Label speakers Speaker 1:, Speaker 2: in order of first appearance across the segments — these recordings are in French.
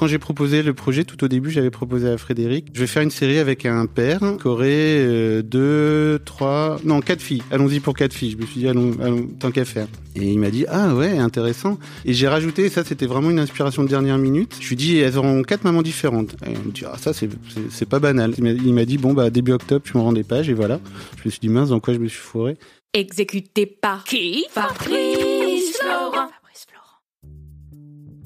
Speaker 1: Quand j'ai proposé le projet, tout au début, j'avais proposé à Frédéric, je vais faire une série avec un père qui aurait euh, deux, trois, non, quatre filles. Allons-y pour quatre filles. Je me suis dit, allons, allons tant qu'à faire. Et il m'a dit, ah ouais, intéressant. Et j'ai rajouté, ça c'était vraiment une inspiration de dernière minute. Je lui dis, elles auront quatre mamans différentes. Et il me dit, ah ça c'est, pas banal. Il m'a- dit, bon bah début octobre, je me rends des pages et voilà. Je me suis dit, mince, dans quoi je me suis fourré?
Speaker 2: Exécuté par qui? Fabrice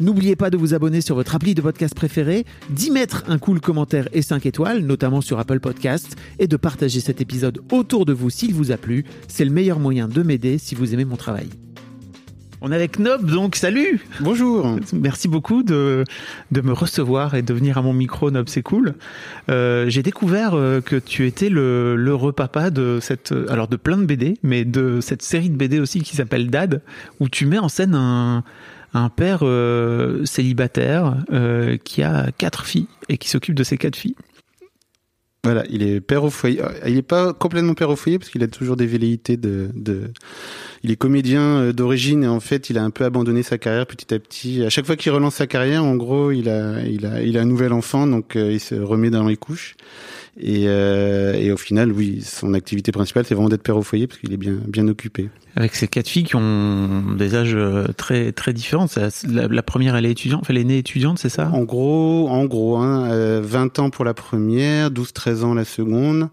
Speaker 3: N'oubliez pas de vous abonner sur votre appli de podcast préféré, d'y mettre un cool commentaire et 5 étoiles, notamment sur Apple Podcasts, et de partager cet épisode autour de vous s'il vous a plu. C'est le meilleur moyen de m'aider si vous aimez mon travail. On est avec Nob, donc salut
Speaker 1: Bonjour.
Speaker 3: Merci beaucoup de, de me recevoir et de venir à mon micro, Nob, c'est cool. Euh, J'ai découvert euh, que tu étais le l'heureux papa de cette, alors de plein de BD, mais de cette série de BD aussi qui s'appelle Dad, où tu mets en scène un, un père euh, célibataire euh, qui a quatre filles et qui s'occupe de ses quatre filles.
Speaker 1: Voilà, il est père au foyer. Euh, Il est pas complètement père au foyer parce qu'il a toujours des velléités de... Il est comédien euh, d'origine et en fait, il a un peu abandonné sa carrière petit à petit. À chaque fois qu'il relance sa carrière, en gros, il a, il a, il a un nouvel enfant, donc euh, il se remet dans les couches. Et, euh, et au final, oui, son activité principale, c'est vraiment d'être père au foyer parce qu'il est bien, bien occupé.
Speaker 3: Avec ces quatre filles qui ont des âges euh, très très différents. Ça, La, la première, elle est étudiante, enfin, elle est née étudiante, c'est ça?
Speaker 1: En gros, en gros, hein, euh, 20 ans pour la première, 12-13 ans la seconde,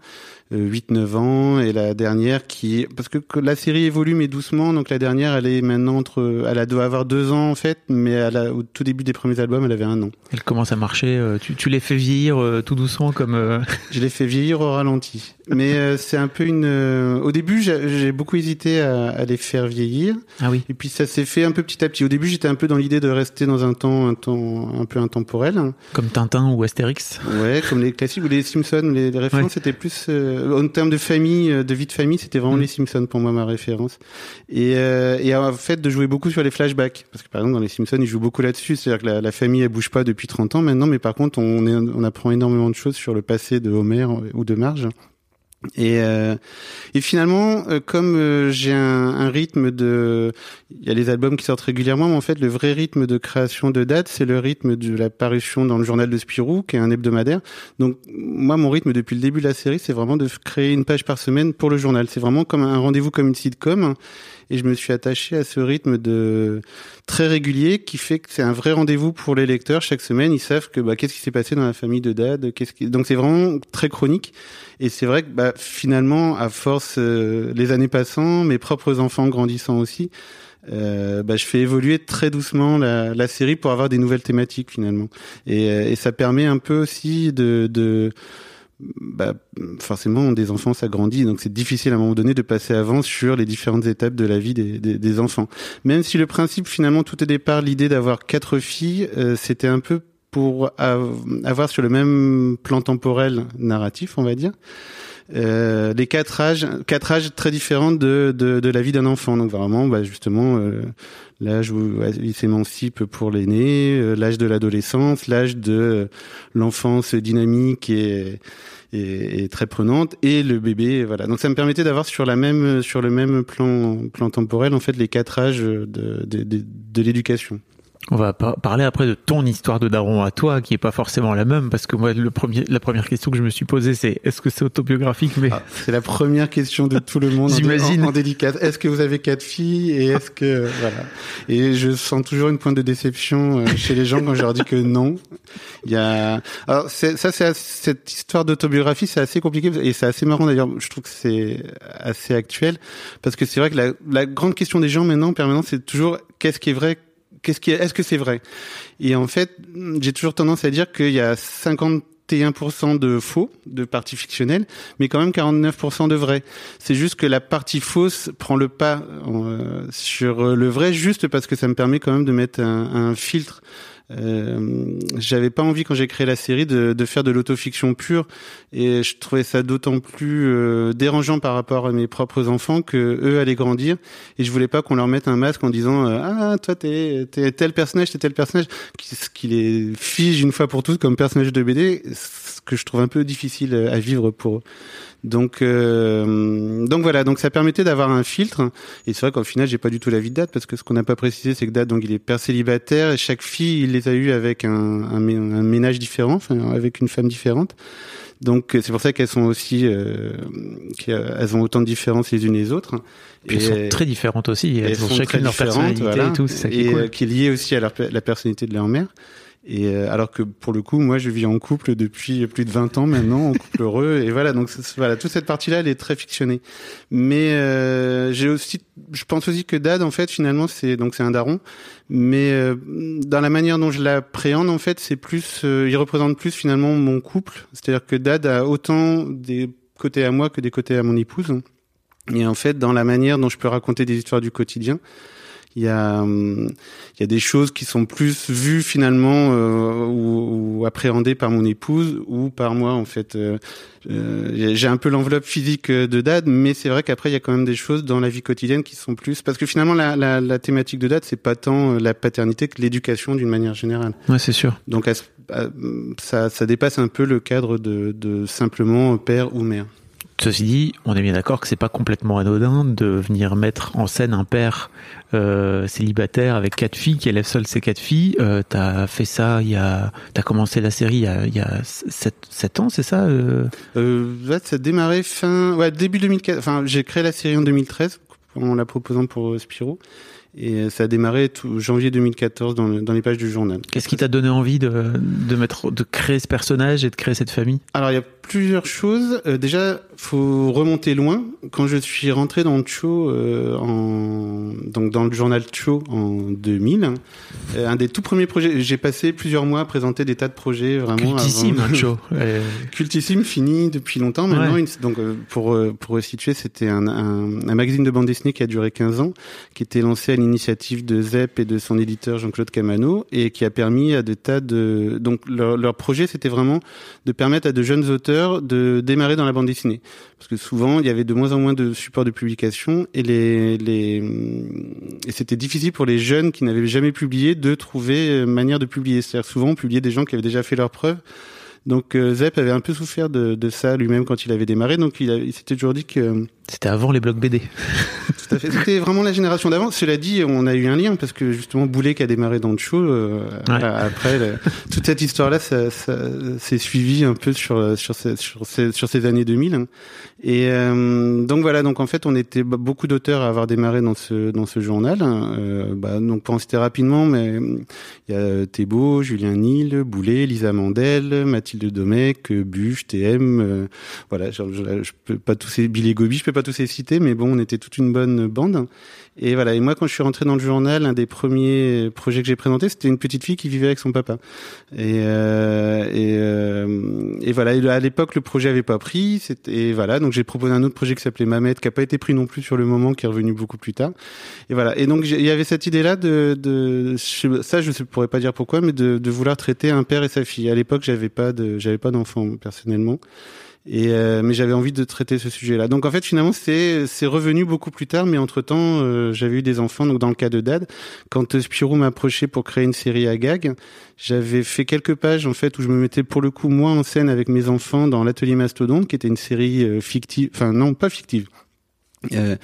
Speaker 1: 8-9 ans et la dernière qui parce que, que la série évolue mais doucement donc la dernière elle est maintenant entre elle doit avoir deux ans en fait mais elle a, au tout début des premiers albums elle avait un an.
Speaker 3: Elle commence à marcher. euh, Tu, tu les fais vieillir euh, tout doucement comme. euh,
Speaker 1: Je l'ai fait vieillir au ralenti. Mais c'est un peu une. au début, j'ai beaucoup hésité à, à les faire vieillir,
Speaker 3: Ah oui.
Speaker 1: et puis ça s'est fait un peu petit à petit. Au début, j'étais un peu dans l'idée de rester dans un temps, un temps un peu intemporel.
Speaker 3: Comme Tintin ou Astérix.
Speaker 1: Ouais, comme les classiques ou les Simpsons. Les, les références,
Speaker 3: Ouais.
Speaker 1: c'était plus en termes de famille, euh, de vie de famille, c'était vraiment
Speaker 3: Mm.
Speaker 1: les Simpsons pour moi ma référence. Et, euh, et en fait, de jouer beaucoup sur les flashbacks, parce que par exemple dans les Simpsons, ils jouent beaucoup là-dessus. C'est-à-dire que la, la famille elle bouge pas depuis 30 ans maintenant, mais par contre, on, est, on apprend énormément de choses sur le passé de Homer ou de Marge. Et, euh, et finalement, euh, comme euh, j'ai un, un rythme de, il y a les albums qui sortent régulièrement, mais en fait, le vrai rythme de création de date, c'est le rythme de la parution dans le journal de Spirou, qui est un hebdomadaire. Donc, moi, mon rythme depuis le début de la série, c'est vraiment de créer une page par semaine pour le journal. C'est vraiment comme un rendez-vous comme une sitcom. Et je me suis attaché à ce rythme de très régulier qui fait que c'est un vrai rendez-vous pour les lecteurs. Chaque semaine, ils savent que bah, qu'est-ce qui s'est passé dans la famille de Dad. Donc c'est vraiment très chronique. Et c'est vrai que bah, finalement, à force, euh, les années passant, mes propres enfants grandissant aussi, euh, bah, je fais évoluer très doucement la, la série pour avoir des nouvelles thématiques finalement. Et, euh, et ça permet un peu aussi de, de bah, forcément, des enfants, ça grandit, donc c'est difficile à un moment donné de passer avant sur les différentes étapes de la vie des, des, enfants. Même si le principe, finalement, tout au départ, l'idée d'avoir quatre filles, euh, c'était un peu pour av- avoir sur le même plan temporel narratif, on va dire, euh, les quatre âges, quatre âges très différents de, de, la vie d'un enfant. Donc vraiment, bah, justement, euh, l'âge où il s'émancipe pour l'aîné, euh, l'âge de l'adolescence, l'âge de l'enfance dynamique et, et, très prenante, et le bébé. Voilà. Donc ça me permettait d'avoir sur la même, sur le même plan, plan temporel, en fait, les quatre âges de, de l'éducation.
Speaker 3: On va parler après de ton histoire de daron à toi, qui est pas forcément la même, parce que moi, le premier, la première question que je me suis posée, c'est est-ce que c'est autobiographique Mais ah,
Speaker 1: c'est la première question de tout le monde.
Speaker 3: J'imagine.
Speaker 1: En, en, délicate. Est-ce que vous avez quatre filles et est-ce que voilà. Et je sens toujours une pointe de déception euh, chez les gens quand je leur dis que non. Il y a. Alors ça, c'est cette histoire d'autobiographie, c'est assez compliqué et c'est assez marrant d'ailleurs. Je trouve que c'est assez actuel parce que c'est vrai que la, la grande question des gens maintenant, permanent, c'est toujours qu'est-ce qui est vrai est-ce que c'est vrai? Et en fait, j'ai toujours tendance à dire qu'il y a 51% de faux, de parties fictionnelles, mais quand même 49% de vrai. C'est juste que la partie fausse prend le pas euh, sur le vrai, juste parce que ça me permet quand même de mettre un filtre euh, j'avais pas envie quand j'ai créé la série de, de faire de l'autofiction pure. Et je trouvais ça d'autant plus euh, dérangeant par rapport à mes propres enfants que eux allaient grandir. Et je voulais pas qu'on leur mette un masque en disant euh, ah toi t'es es tel personnage t'es tel personnage qui, qui les fige une fois pour toutes comme personnage de BD ce que je trouve un peu difficile à vivre pour eux. Donc, euh, donc voilà, donc ça permettait d'avoir un filtre. Et c'est vrai qu'au final, j'ai pas du tout la vie de Dad parce que ce qu'on n'a pas précisé, c'est que Dad, donc il est père célibataire et chaque fille, il les a eu avec un, un, ménage différent, enfin, avec une femme différente. Donc c'est pour ça qu'elles sont aussi, euh, qu'elles ont autant de différences les unes les autres.
Speaker 3: Et elles sont très différentes aussi. Elles, ont chacune leur personnalité et tout. Ça qui
Speaker 1: et
Speaker 3: est,
Speaker 1: euh, qui est lié aussi à leur, la personnalité de leur mère. Et euh, alors que pour le coup, moi, je vis en couple depuis plus de 20 ans maintenant, en couple heureux. Et voilà, donc voilà, toute cette partie-là, elle est très fictionnée. Mais euh, j'ai aussi, je pense aussi que Dad, en fait, finalement, c'est donc c'est un daron. Mais euh, dans la manière dont je l'appréhende, en fait, c'est plus, il représente plus finalement mon couple. C'est-à-dire que Dad a autant des côtés à moi que des côtés à mon épouse. Et en fait, dans la manière dont je peux raconter des histoires du quotidien, il y a hum, il y a des choses qui sont plus vues finalement euh, ou, ou, appréhendées par mon épouse ou par moi en fait. Euh, euh j'ai un peu l'enveloppe physique de Dad, mais c'est vrai qu'après il y a quand même des choses dans la vie quotidienne qui sont plus parce que finalement la, la, la thématique de Dad c'est pas tant euh, la paternité que l'éducation d'une manière générale.
Speaker 3: Ouais, c'est sûr.
Speaker 1: Donc ça, ça dépasse un peu le cadre de, de simplement père ou mère.
Speaker 3: Ceci dit, on est bien d'accord que c'est pas complètement anodin de venir mettre en scène un père euh, célibataire avec quatre filles qui élève seul ses quatre filles. Euh, t'as fait ça il y a, t'as commencé la série il y a, il y a 7, ans, c'est ça
Speaker 1: euh... ça a démarré fin, ouais, début 2004. Enfin, j'ai créé la série en 2013 en la proposant pour Spiro. Et ça a démarré tout janvier 2014 dans, dans les pages du journal.
Speaker 3: Qu'est-ce qui t'a donné envie de, de mettre, de créer ce personnage et de créer cette famille?
Speaker 1: Alors il y a plusieurs choses. Euh, déjà, faut remonter loin. Quand je suis rentré dans le show, euh, en, donc dans le journal Cho en 2000, euh, un des tout premiers projets, j'ai passé plusieurs mois à présenter des tas de projets vraiment.
Speaker 3: Cultissime,
Speaker 1: avant...
Speaker 3: Cho.
Speaker 1: Cultissime, fini depuis longtemps maintenant. Ouais. donc euh, pour pour situer, c'était un, un, un, magazine de bande dessinée qui a duré 15 ans, qui était lancé à l'initiative de Zep et de son éditeur Jean-Claude Camano et qui a permis à des tas de donc leur, projet, c'était vraiment de permettre à de jeunes auteurs de démarrer dans la bande dessinée. Parce que souvent, il y avait de moins en moins de supports de publication et les, les et c'était difficile pour les jeunes qui n'avaient jamais publié de trouver euh, manière de publier. C'est-à-dire souvent, on publiait des gens qui avaient déjà fait leurs preuves. Donc euh, Zep avait un peu souffert de, de ça lui-même quand il avait démarré. Donc il, il s'était toujours dit que
Speaker 3: c'était avant les blogs BD.
Speaker 1: Tout à fait. C'était vraiment la génération d'avant. Cela dit, on a eu un lien parce que justement Boulet qui a démarré dans le show. Euh, ouais. Après, toute cette histoire-là, ça, ça s'est suivi un peu sur sur ces, sur ces, sur ces années 2000. Hein. Et euh, donc voilà. Donc en fait, on était beaucoup d'auteurs à avoir démarré dans ce dans ce journal. Euh, bah, donc pour en citer rapidement, mais il y a Thébault, Julien Nil, Boulet, Lisa Mandel, Mathilde Domecq, Buche, TM. Euh, voilà. Je, je, je, peux pas tous ces Billy Gobi, je peux pas tous les citer, mais bon, on était toute une bonne bande. Et voilà. Et moi, quand je suis rentré dans le journal, un des premiers projets que j'ai présenté, c'était une petite fille qui vivait avec son papa. Et euh, et, euh, et voilà. Et à l'époque, le projet avait pas pris. Et voilà. Donc j'ai proposé un autre projet qui s'appelait Mamet, qui a pas été pris non plus sur le moment, qui est revenu beaucoup plus tard. Et voilà. Et donc il y avait cette idée-là de, de ça, je ne pourrais pas dire pourquoi, mais de, de vouloir traiter un père et sa fille. À l'époque, j'avais pas de, j'avais pas d'enfant personnellement. Et euh, mais j'avais envie de traiter ce sujet-là. Donc en fait finalement c'est c'est revenu beaucoup plus tard, mais entre temps euh, j'avais eu des enfants. Donc dans le cas de Dad, quand Spirou m'a approché pour créer une série à gag, j'avais fait quelques pages en fait où je me mettais pour le coup moi en scène avec mes enfants dans l'atelier Mastodonte, qui était une série euh, fictive, enfin non pas fictive. Euh,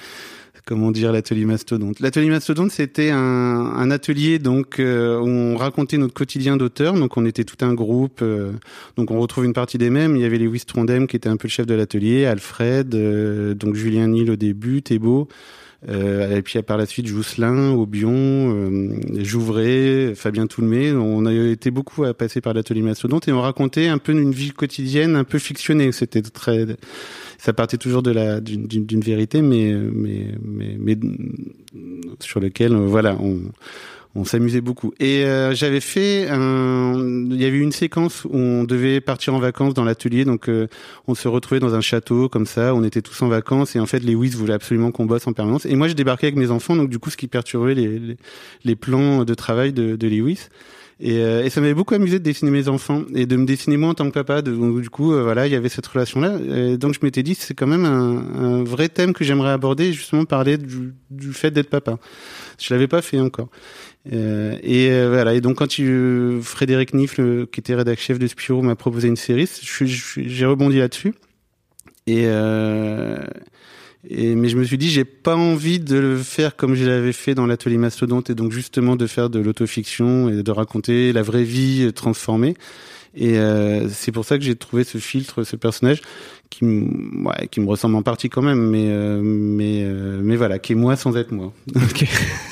Speaker 1: comment dire l'atelier mastodonte. L'atelier mastodonte, c'était un, atelier donc euh, où on racontait notre quotidien d'auteur. Donc on était tout un groupe. Euh, donc on retrouve une partie des mêmes. Il y avait Lewis Trondheim qui était un peu le chef de l'atelier, Alfred, euh, donc Julien Nil au début, Thébault. et puis par la suite Jousselin, Aubion, Jouvray, Fabien Toulmé. On a été beaucoup à passer par l'atelier mastodonte et on racontait un peu une vie quotidienne un peu fictionnée. C'était très ça partait toujours de la d'une vérité, mais, mais mais mais sur lequel euh, voilà on on s'amusait beaucoup. Et euh, j'avais fait un... Il y avait une séquence où on devait partir en vacances dans l'atelier, donc euh, on se retrouvait dans un château comme ça, on était tous en vacances, et en fait Lewis voulait absolument qu'on bosse en permanence. Et moi je débarquais avec mes enfants, donc du coup ce qui perturbait les, les, les plans de travail de, de Lewis. Et, euh, et ça m'avait beaucoup amusé de dessiner mes enfants et de me dessiner moi en tant que papa. donc du coup, euh, voilà, il y avait cette relation-là. donc je m'étais dit, c'est quand même un, un, vrai thème que j'aimerais aborder, justement parler du, du fait d'être papa. Je l'avais pas fait encore. Euh, et voilà. Et donc quand tu, Frédéric Nifle, qui était rédacteur chef de Spirou, m'a proposé une série, j'ai rebondi là-dessus. Et et, mais je me suis dit, j'ai pas envie de le faire comme je l'avais fait dans l'atelier Mastodonte, et donc justement de faire de l'autofiction et de raconter la vraie vie transformée. Et euh, c'est pour ça que j'ai trouvé ce filtre, ce personnage qui, ouais, qui me ressemble en partie quand même, mais euh, mais euh, mais voilà, qui est moi sans être moi.
Speaker 3: Okay.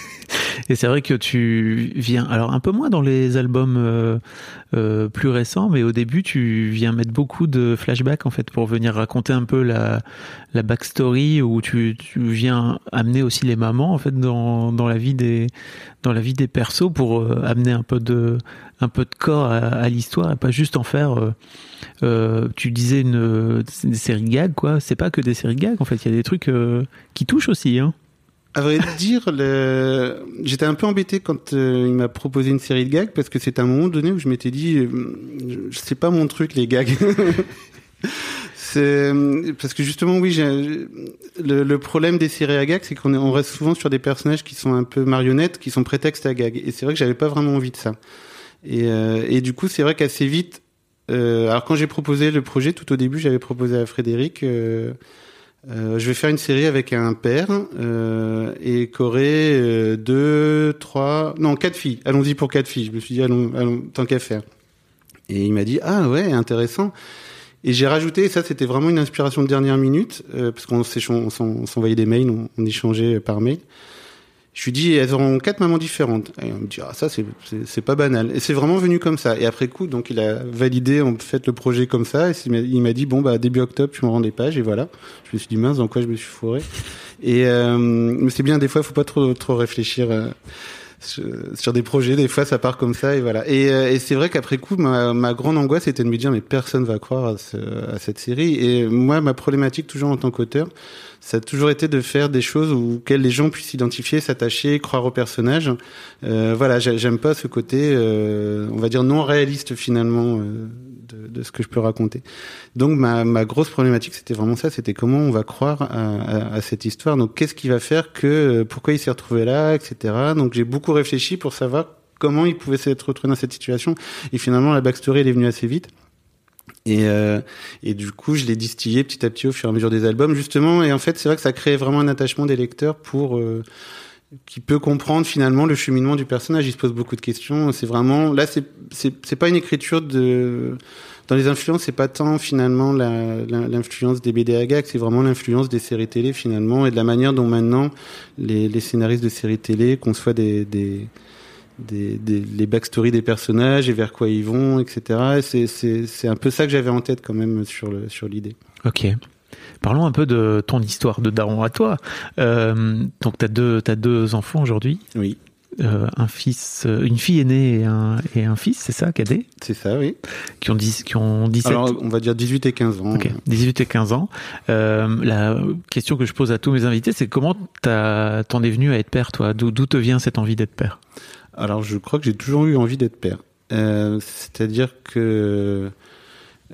Speaker 3: Et c'est vrai que tu viens, alors un peu moins dans les albums euh, euh, plus récents, mais au début tu viens mettre beaucoup de flashbacks en fait pour venir raconter un peu la, backstory où tu, viens amener aussi les mamans en fait dans, la vie des dans la vie des persos pour euh, amener un peu de un peu de corps à, l'histoire et pas juste en faire. Tu disais une des séries gags quoi. C'est pas que des séries gags en fait. Il y a des trucs qui touchent aussi. Hein.
Speaker 1: À vrai dire, j'étais un peu embêté quand euh, il m'a proposé une série de gags parce que c'est un moment donné où je m'étais dit, euh, c'est pas mon truc les gags. parce que justement, oui, le, problème des séries à gags, c'est qu'on on reste souvent sur des personnages qui sont un peu marionnettes, qui sont prétextes à gags. Et c'est vrai que j'avais pas vraiment envie de ça. Et, euh, et du coup, c'est vrai qu'assez vite, alors quand j'ai proposé le projet, tout au début, j'avais proposé à Frédéric. Euh, je vais faire une série avec un père euh, et qu'aurait euh, deux, trois, non quatre filles. Allons-y pour quatre filles. Je me suis dit allons, allons tant qu'à faire. Et il m'a dit ah ouais intéressant. Et j'ai rajouté, et ça c'était vraiment une inspiration de dernière minute, euh, parce qu'on s'envoyait des mails, on, on échangeait par mail. Je lui dis, elles auront quatre mamans différentes. Et on me dit, ah, ça, c'est pas banal. Et c'est vraiment venu comme ça. Et après coup, donc, il a validé, en fait, le projet comme ça. Et il m'a dit, bon, bah, début octobre, tu me rends des pages. Et voilà. Je me suis dit, mince, dans quoi je me suis fourré. Et, euh, mais c'est bien, des fois, il faut pas trop, trop réfléchir. Euh, sur des projets, des fois ça part comme ça et voilà. Et, euh, et c'est vrai qu'après coup, ma, ma, grande angoisse était de me dire mais personne va croire à, ce, à, cette série. Et moi, ma problématique toujours en tant qu'auteur, ça a toujours été de faire des choses auxquelles les gens puissent s'identifier, s'attacher, croire au personnage. Euh, voilà, j'aime pas ce côté, euh, on va dire non réaliste finalement euh, de, de, ce que je peux raconter. Donc ma, ma grosse problématique, c'était vraiment ça, c'était comment on va croire à, à, à cette histoire. Donc qu'est-ce qui va faire que, euh, pourquoi il s'est retrouvé là, etc. Donc j'ai beaucoup réfléchi pour savoir comment il pouvait s'être retrouvé dans cette situation. Et finalement, la backstory, elle est venue assez vite. Et, euh, et du coup, je l'ai distillé petit à petit au fur et à mesure des albums, justement. Et en fait, c'est vrai que ça crée vraiment un attachement des lecteurs pour euh, qui peut comprendre finalement le cheminement du personnage. Il se pose beaucoup de questions. C'est vraiment là, c'est c'est pas une écriture de dans les influences, c'est pas tant finalement l'influence des BD à c'est vraiment l'influence des séries télé finalement et de la manière dont maintenant les, scénaristes de séries télé conçoivent des, des les backstories des personnages et vers quoi ils vont, etc. C'est un peu ça que j'avais en tête quand même sur sur l'idée.
Speaker 3: Ok. Parlons un peu de ton histoire de daron à toi. Euh, donc, tu as deux, as deux enfants aujourd'hui.
Speaker 1: Oui.
Speaker 3: Euh, un fils, euh, une fille aînée et un, et un fils, c'est ça, cadet?
Speaker 1: C'est ça, oui.
Speaker 3: Qui ont, 10, qui ont 17
Speaker 1: Alors, on va dire 18 et 15 ans.
Speaker 3: Ok, 18 et 15 ans. Euh, la question que je pose à tous mes invités, c'est comment t'en es venu à être père, toi? D'où te vient cette envie d'être père?
Speaker 1: Alors, je crois que j'ai toujours eu envie d'être père. Euh, C'est-à-dire que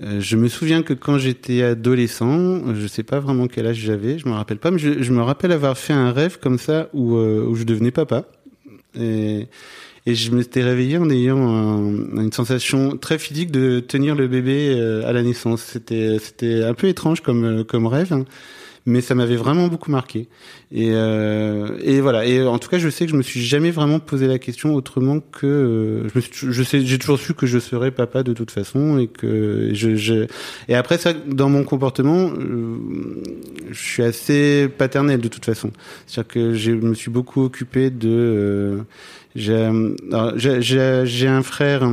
Speaker 1: euh, je me souviens que quand j'étais adolescent, je sais pas vraiment quel âge j'avais, je me rappelle pas, mais je, je, me rappelle avoir fait un rêve comme ça où, euh, où je devenais papa. Et, et je m'étais réveillé en ayant une sensation très physique de tenir le bébé à la naissance. C'était c'était un peu étrange comme comme rêve. Hein mais ça m'avait vraiment beaucoup marqué. Et, euh, et voilà. Et en tout cas, je sais que je me suis jamais vraiment posé la question autrement que euh, je, me suis, je sais, j'ai toujours su que je serais papa de toute façon et que je, je... et après ça, dans mon comportement, euh, je suis assez paternel de toute façon. C'est-à-dire que je me suis beaucoup occupé de. Euh, j'ai, j'ai un frère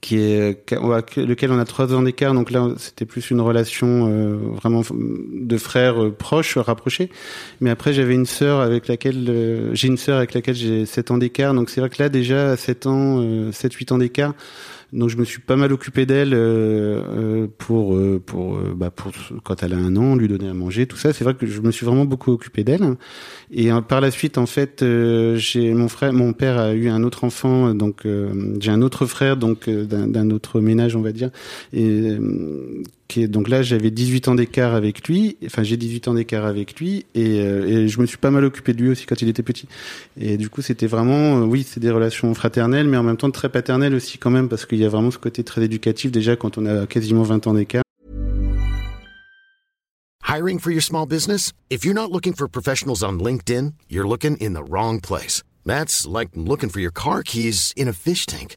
Speaker 1: qui est lequel on a trois ans d'écart. Donc là c'était plus une relation euh, vraiment de frères euh, proches rapprochés. Mais après j'avais une sœur avec laquelle euh, j'ai une sœur avec laquelle j'ai sept ans d'écart. Donc c'est vrai que là déjà à sept ans sept huit ans d'écart donc je me suis pas mal occupé d'elle euh, euh pour euh, pour bah pour quand elle a un an, lui donner à manger, tout ça. C'est vrai que je me suis vraiment beaucoup occupé d'elle. Et par la suite, en fait, j'ai mon frère, mon père a eu un autre enfant, donc j'ai un autre frère, donc d'un autre ménage, on va dire, et donc là j'avais 18 ans d'écart avec lui, enfin j'ai 18 ans d'écart avec lui et, euh, et, je me suis pas mal occupé de lui aussi quand il était petit. Et du coup c'était vraiment, euh, oui c'est des relations fraternelles mais en même temps très paternelles aussi quand même parce qu'il y a vraiment ce côté très éducatif déjà quand on a quasiment 20 ans d'écart.
Speaker 4: Hiring for your small business? If you're not looking for professionals on LinkedIn, you're looking in the wrong place. That's like looking for your car keys in a fish tank.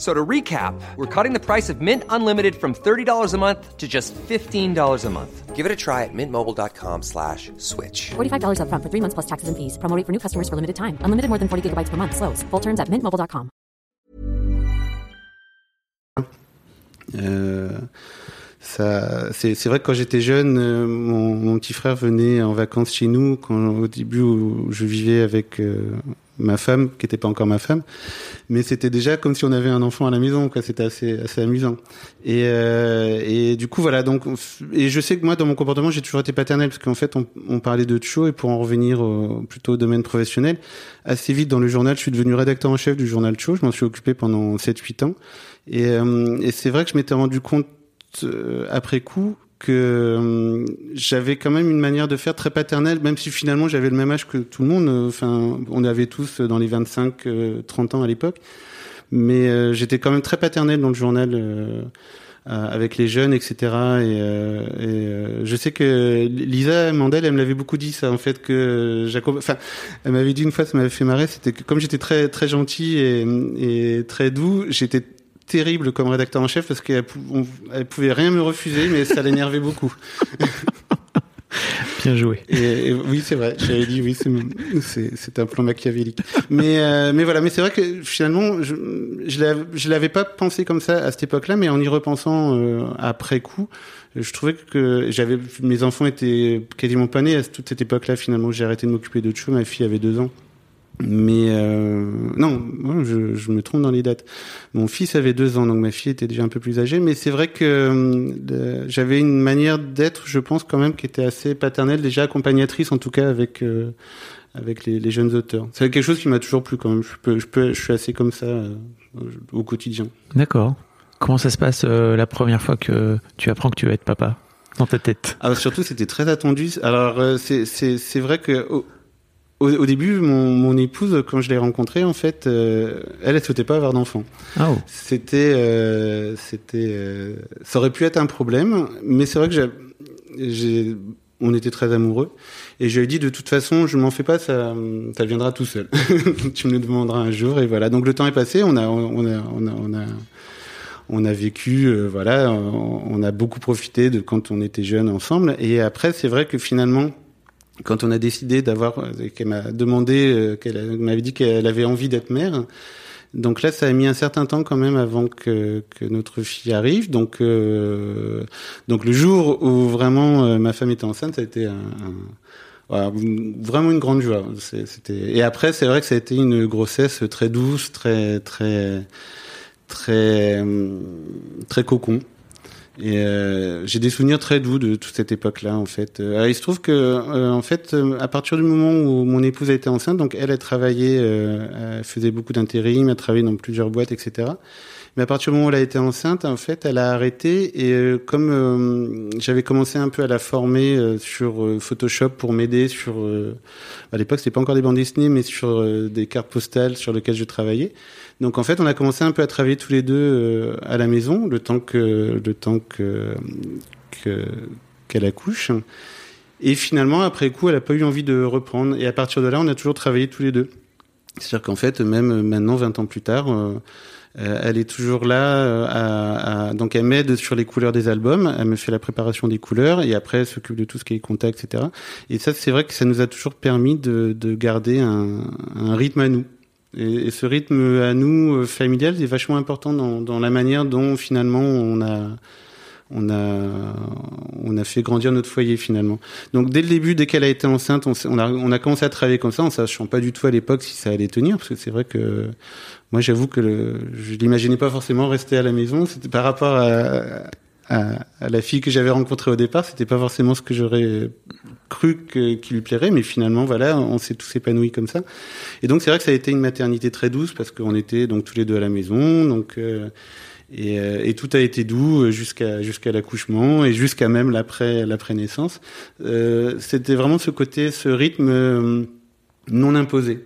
Speaker 5: So to recap, we're cutting the price of Mint Unlimited from $30 a month to just $15 a month. Give it a try at mintmobile.com slash switch.
Speaker 6: $45 up front for three months plus taxes and fees. Promoting for new customers for limited time. Unlimited more than 40 gigabytes per month. Slows. Full terms at mintmobile.com.
Speaker 1: Euh... ça c'est vrai que quand j'étais jeune euh, mon, mon, petit frère venait en vacances chez nous quand au début où je vivais avec euh, ma femme qui n'était pas encore ma femme mais c'était déjà comme si on avait un enfant à la maison quoi. C'était assez assez amusant. Et euh, et du coup voilà donc et je sais que moi dans mon comportement j'ai toujours été paternel parce qu'en fait on, parlait de show et pour en revenir au, plutôt au domaine professionnel assez vite dans le journal je suis devenu rédacteur en chef du journal show je m'en suis occupé pendant 7 8 ans. Et, euh, et c'est vrai que je m'étais rendu compte euh, après coup que euh, j'avais quand même une manière de faire très paternelle, même si finalement j'avais le même âge que tout le monde. Euh, enfin, on avait tous dans les 25, 30 ans à l'époque, mais j'étais quand même très paternel dans le journal. avec les jeunes, etc. Et, et je sais que Lisa Mandel, elle me l'avait beaucoup dit ça, en fait, que Jacob, enfin, elle m'avait dit une fois, ça m'avait fait marrer, c'était que comme j'étais très très gentil et, et très doux, j'étais terrible comme rédacteur en chef parce qu'elle elle pouvait rien me refuser, mais ça l'énervait beaucoup.
Speaker 3: Bien joué.
Speaker 1: Et, oui, c'est vrai. J'avais dit oui, c'est un plan machiavélique. Mais euh, mais voilà, mais c'est vrai que finalement, je je l'avais pas pensé comme ça à cette époque-là, mais en y repensant euh, après coup, je trouvais que j'avais mes enfants étaient quasiment pas nés à toute cette époque-là. Finalement, j'ai arrêté de m'occuper d'autres choses. Ma fille avait deux ans. Mais euh, non, je, je, me trompe dans les dates. Mon fils avait deux ans, donc ma fille était déjà un peu plus âgée. Mais c'est vrai que euh, j'avais une manière d'être, je pense quand même, qui était assez paternelle, déjà accompagnatrice en tout cas avec euh, avec les, les, jeunes auteurs. C'est quelque chose qui m'a toujours plu quand même. Je peux, je peux, je suis assez comme ça euh, au quotidien.
Speaker 3: D'accord. Comment ça se passe euh, la première fois que tu apprends que tu vas être papa dans ta tête?
Speaker 1: Alors surtout, c'était très attendu. Alors c'est c'est c'est vrai que au, au, début, mon, mon, épouse, quand je l'ai rencontrée, en fait, euh, elle, elle souhaitait pas avoir d'enfant.
Speaker 3: Oh.
Speaker 1: C'était, euh, c'était, euh, ça aurait pu être un problème, mais c'est vrai que j'ai, on était très amoureux, et je lui ai dit de toute façon, je m'en fais pas, ça, ça viendra tout seul. tu me le demanderas un jour, et voilà. Donc le temps est passé, on a, on a, on a, on a on a vécu, euh, voilà, on, on, a beaucoup profité de quand on était jeunes ensemble. Et après, c'est vrai que finalement, quand on a décidé d'avoir, qu'elle m'a demandé, euh, qu'elle m'avait dit qu'elle avait envie d'être mère, Donc là, ça a mis un certain temps quand même avant que, notre fille arrive. Donc, euh, donc le jour où vraiment euh, ma femme était enceinte, ça a été un, un vraiment une grande joie. Et après, c'est vrai que ça a été une grossesse très douce, très très très très cocon. Et euh, j'ai des souvenirs très doux de toute cette époque-là, en fait. Euh, il se trouve que, euh, en fait, à partir du moment où mon épouse a été enceinte, donc elle a travaillé, elle faisait beaucoup d'intérim, a travaillé dans plusieurs boîtes, etc. Mais à partir du moment où elle a été enceinte, en fait, elle a arrêté. Et comme j'avais commencé un peu à la former sur Photoshop pour m'aider sur, à l'époque, c'était pas encore des bandes dessinées, mais sur des cartes postales sur lesquelles je travaillais. Donc en fait, on a commencé un peu à travailler tous les deux euh, à la maison, le temps que le temps que qu'elle accouche. Et finalement, après coup, elle a pas eu envie de reprendre. Et à partir de là, on a toujours travaillé tous les deux. C'est-à-dire qu'en fait, même maintenant, 20 ans plus tard, euh, euh, elle est toujours là. À, à, donc, elle m'aide sur les couleurs des albums. Elle me fait la préparation des couleurs et après, elle s'occupe de tout ce qui est contact, etc. Et ça, c'est vrai que ça nous a toujours permis de, de garder un, un rythme à nous. Et, ce rythme à nous euh, familial est vachement important dans, la manière dont finalement on a on a on a fait grandir notre foyer finalement. Donc dès le début, dès qu'elle a été enceinte, on, a on a commencé à travailler comme ça, en sachant pas du tout à l'époque si ça allait tenir, parce que c'est vrai que moi j'avoue que le, je l'imaginais pas forcément rester à la maison. C'était par rapport à la fille que j'avais rencontrée au départ, c'était pas forcément ce que j'aurais cru que, lui plairait, mais finalement, voilà, on s'est tous épanouis comme ça. Et donc, c'est vrai que ça a été une maternité très douce parce qu'on était donc tous les deux à la maison, donc euh, et, euh, et, tout a été doux jusqu'à jusqu'à l'accouchement et jusqu'à même l'après l'après naissance. Euh, C'était vraiment ce côté, ce rythme euh, non imposé.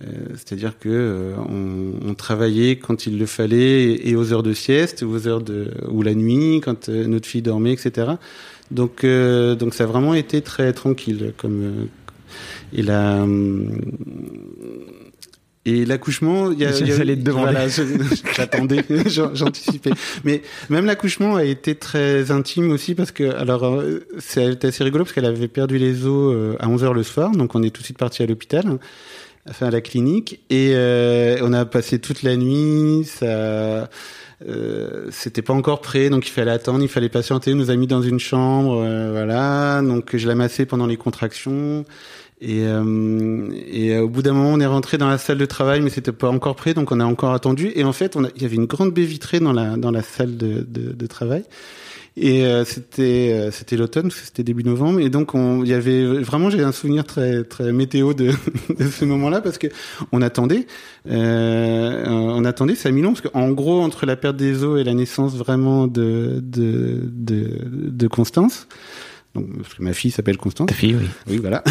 Speaker 1: Euh, c'est-à-dire que on, on, travaillait quand il le fallait et aux heures de sieste, aux heures de ou la nuit quand notre fille dormait, etc. Donc, euh, donc ça a vraiment été très tranquille. Comme euh, et la et l'accouchement, il y a,
Speaker 3: j'allais te demander. Voilà,
Speaker 1: j'attendais, j'anticipais. Mais même l'accouchement a été très intime aussi parce que, alors, euh, c'est assez rigolo parce qu'elle avait perdu les os euh, à 11 heures le soir, donc on est tout de suite parti à l'hôpital, enfin à la clinique, et euh, on a passé toute la nuit. Ça, euh, c'était pas encore prêt, donc il fallait attendre, il fallait patienter. On nous a mis dans une chambre, euh, voilà. Donc je la massais pendant les contractions. Et, euh, et au bout d'un moment, on est rentré dans la salle de travail, mais c'était pas encore prêt, donc on a encore attendu. Et en fait, il y avait une grande baie vitrée dans la dans la salle de, de travail. Et euh, c'était euh, c'était l'automne, c'était début novembre, et donc on, y avait vraiment j'ai un souvenir très très météo de, de ce moment-là parce que on attendait, euh, on attendait, ça a mis long parce qu'en gros entre la perte des os et la naissance vraiment de de de, de Constance, donc, parce que ma fille s'appelle Constance.
Speaker 3: Ta fille, oui.
Speaker 1: Oui, voilà.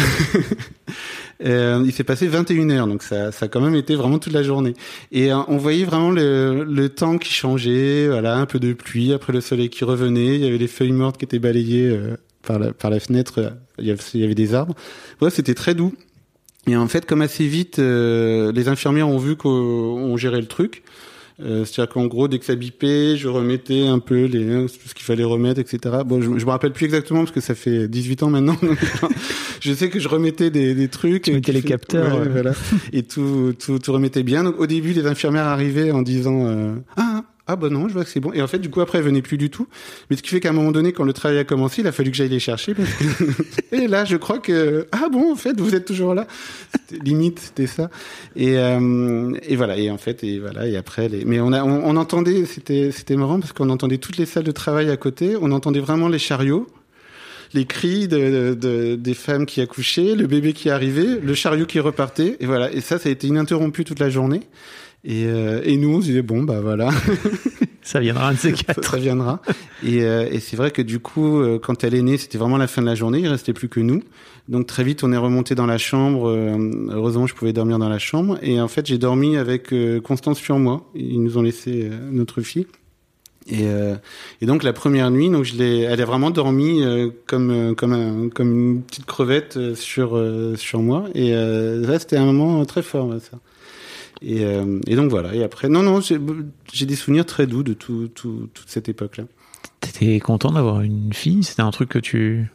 Speaker 1: euh, il s'est passé 21 heures, donc ça, ça a quand même été vraiment toute la journée. Et euh, on voyait vraiment le, le, temps qui changeait, voilà, un peu de pluie, après le soleil qui revenait, il y avait les feuilles mortes qui étaient balayées euh, par, la, par la fenêtre, il y avait, il y avait des arbres. Bref, c'était très doux. Et en fait, comme assez vite, euh, les infirmières ont vu qu'on gérait le truc. Euh, C'est-à-dire qu'en gros, dès que ça bipait, je remettais un peu les, tout ce qu'il fallait remettre, etc. Bon, je, je me rappelle plus exactement parce que ça fait 18 ans maintenant. je sais que je remettais des, des trucs.
Speaker 3: Tu mettais les capteurs.
Speaker 1: Ouais, voilà. Et tout, tout, tout remettait bien. Donc au début, les infirmières arrivaient en disant euh, ah ah bah non, je vois que c'est bon. Et en fait, du coup, après, elle venait plus du tout. Mais ce qui fait qu'à un moment donné, quand le travail a commencé, il a fallu que j'aille les chercher. Et là, je crois que ah bon, en fait, vous êtes toujours là. Limite, c'était ça. Et, euh, et voilà. Et en fait, et voilà. Et après, les... mais on a, on, on entendait, c'était, c'était marrant parce qu'on entendait toutes les salles de travail à côté. On entendait vraiment les chariots les cris de, de, des femmes qui accouchaient, le bébé qui arrivait, le chariot qui repartait, et voilà. Et ça, ça a été ininterrompu toute la journée. Et, euh, et nous, on se disait bon, bah voilà.
Speaker 3: ça viendra un de ces quatre.
Speaker 1: Ça, ça viendra. Et, euh, et c'est vrai que du coup, euh, quand elle est née, c'était vraiment la fin de la journée. Il restait plus que nous. Donc très vite, on est remonté dans la chambre. Euh, heureusement, je pouvais dormir dans la chambre. Et en fait, j'ai dormi avec euh, Constance sur moi. Ils nous ont laissé euh, notre fille. Et, euh, et, donc la première nuit, donc je l'ai, elle a vraiment dormi euh, comme euh, comme un, comme une petite crevette sur sur moi. Et là, c'était un moment très fort ça. Et, et, donc voilà. Et après, non non, j'ai des souvenirs très doux de tout, tout toute cette époque-là.
Speaker 3: T'étais content d'avoir une fille? C'était un truc que tu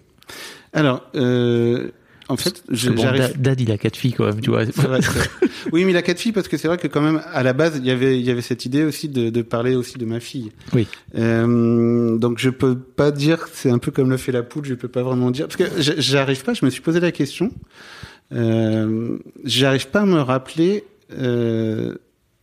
Speaker 1: alors, euh, En fait,
Speaker 3: bon,
Speaker 1: j'arrive.
Speaker 3: Da- Dad, il a quatre filles quand même, tu vois.
Speaker 1: Vrai, oui, mais il a quatre filles parce que c'est vrai que quand même à la base il y avait il y avait cette idée aussi de, de parler aussi de ma fille.
Speaker 3: Oui.
Speaker 1: Euh, donc je peux pas dire que c'est un peu comme le fait la poule. Je peux pas vraiment dire parce que j'arrive pas. Je me suis posé la question. Euh, j'arrive pas à me rappeler. Euh,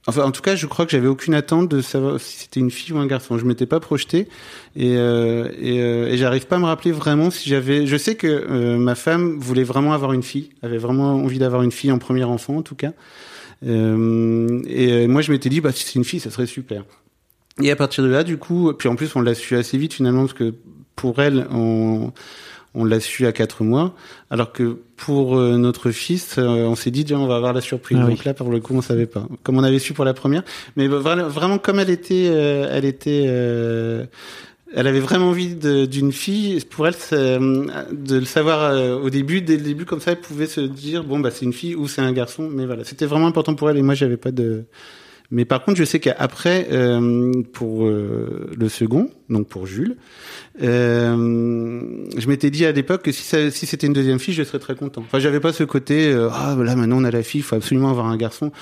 Speaker 1: enfin, en tout cas, je crois que j'avais aucune attente de savoir si c'était une fille ou un garçon. Je m'étais pas projeté et euh, et, euh, j'arrive pas à me rappeler vraiment si j'avais. Je sais que euh, ma femme voulait vraiment avoir une fille, avait vraiment envie d'avoir une fille en premier enfant, en tout cas. Et moi, je m'étais dit, bah si c'est une fille, ça serait super. Et à partir de là, du coup, puis en plus, on l'a su assez vite finalement parce que pour elle, on on l'a su à quatre mois, alors que pour euh, notre fils, euh, on s'est dit, tiens, on va avoir la surprise.
Speaker 3: Ah oui.
Speaker 1: Donc là, pour le coup, on savait pas. Comme on avait su pour la première, mais vraiment, vraiment comme elle était, euh, elle était, elle avait vraiment envie d'une fille. Pour elle, de le savoir au début, dès le début, comme ça, elle pouvait se dire, bon, bah, c'est une fille ou c'est un garçon. Mais voilà, c'était vraiment important pour elle. Et moi, j'avais pas de. Mais par contre, je sais qu'après, euh, pour euh, le second, donc pour Jules, euh, je m'étais dit à l'époque que si, ça- si c'était une deuxième fille, je serais très content. Enfin, j'avais pas ce côté, euh, ah là maintenant on a la fille, il faut absolument avoir un garçon.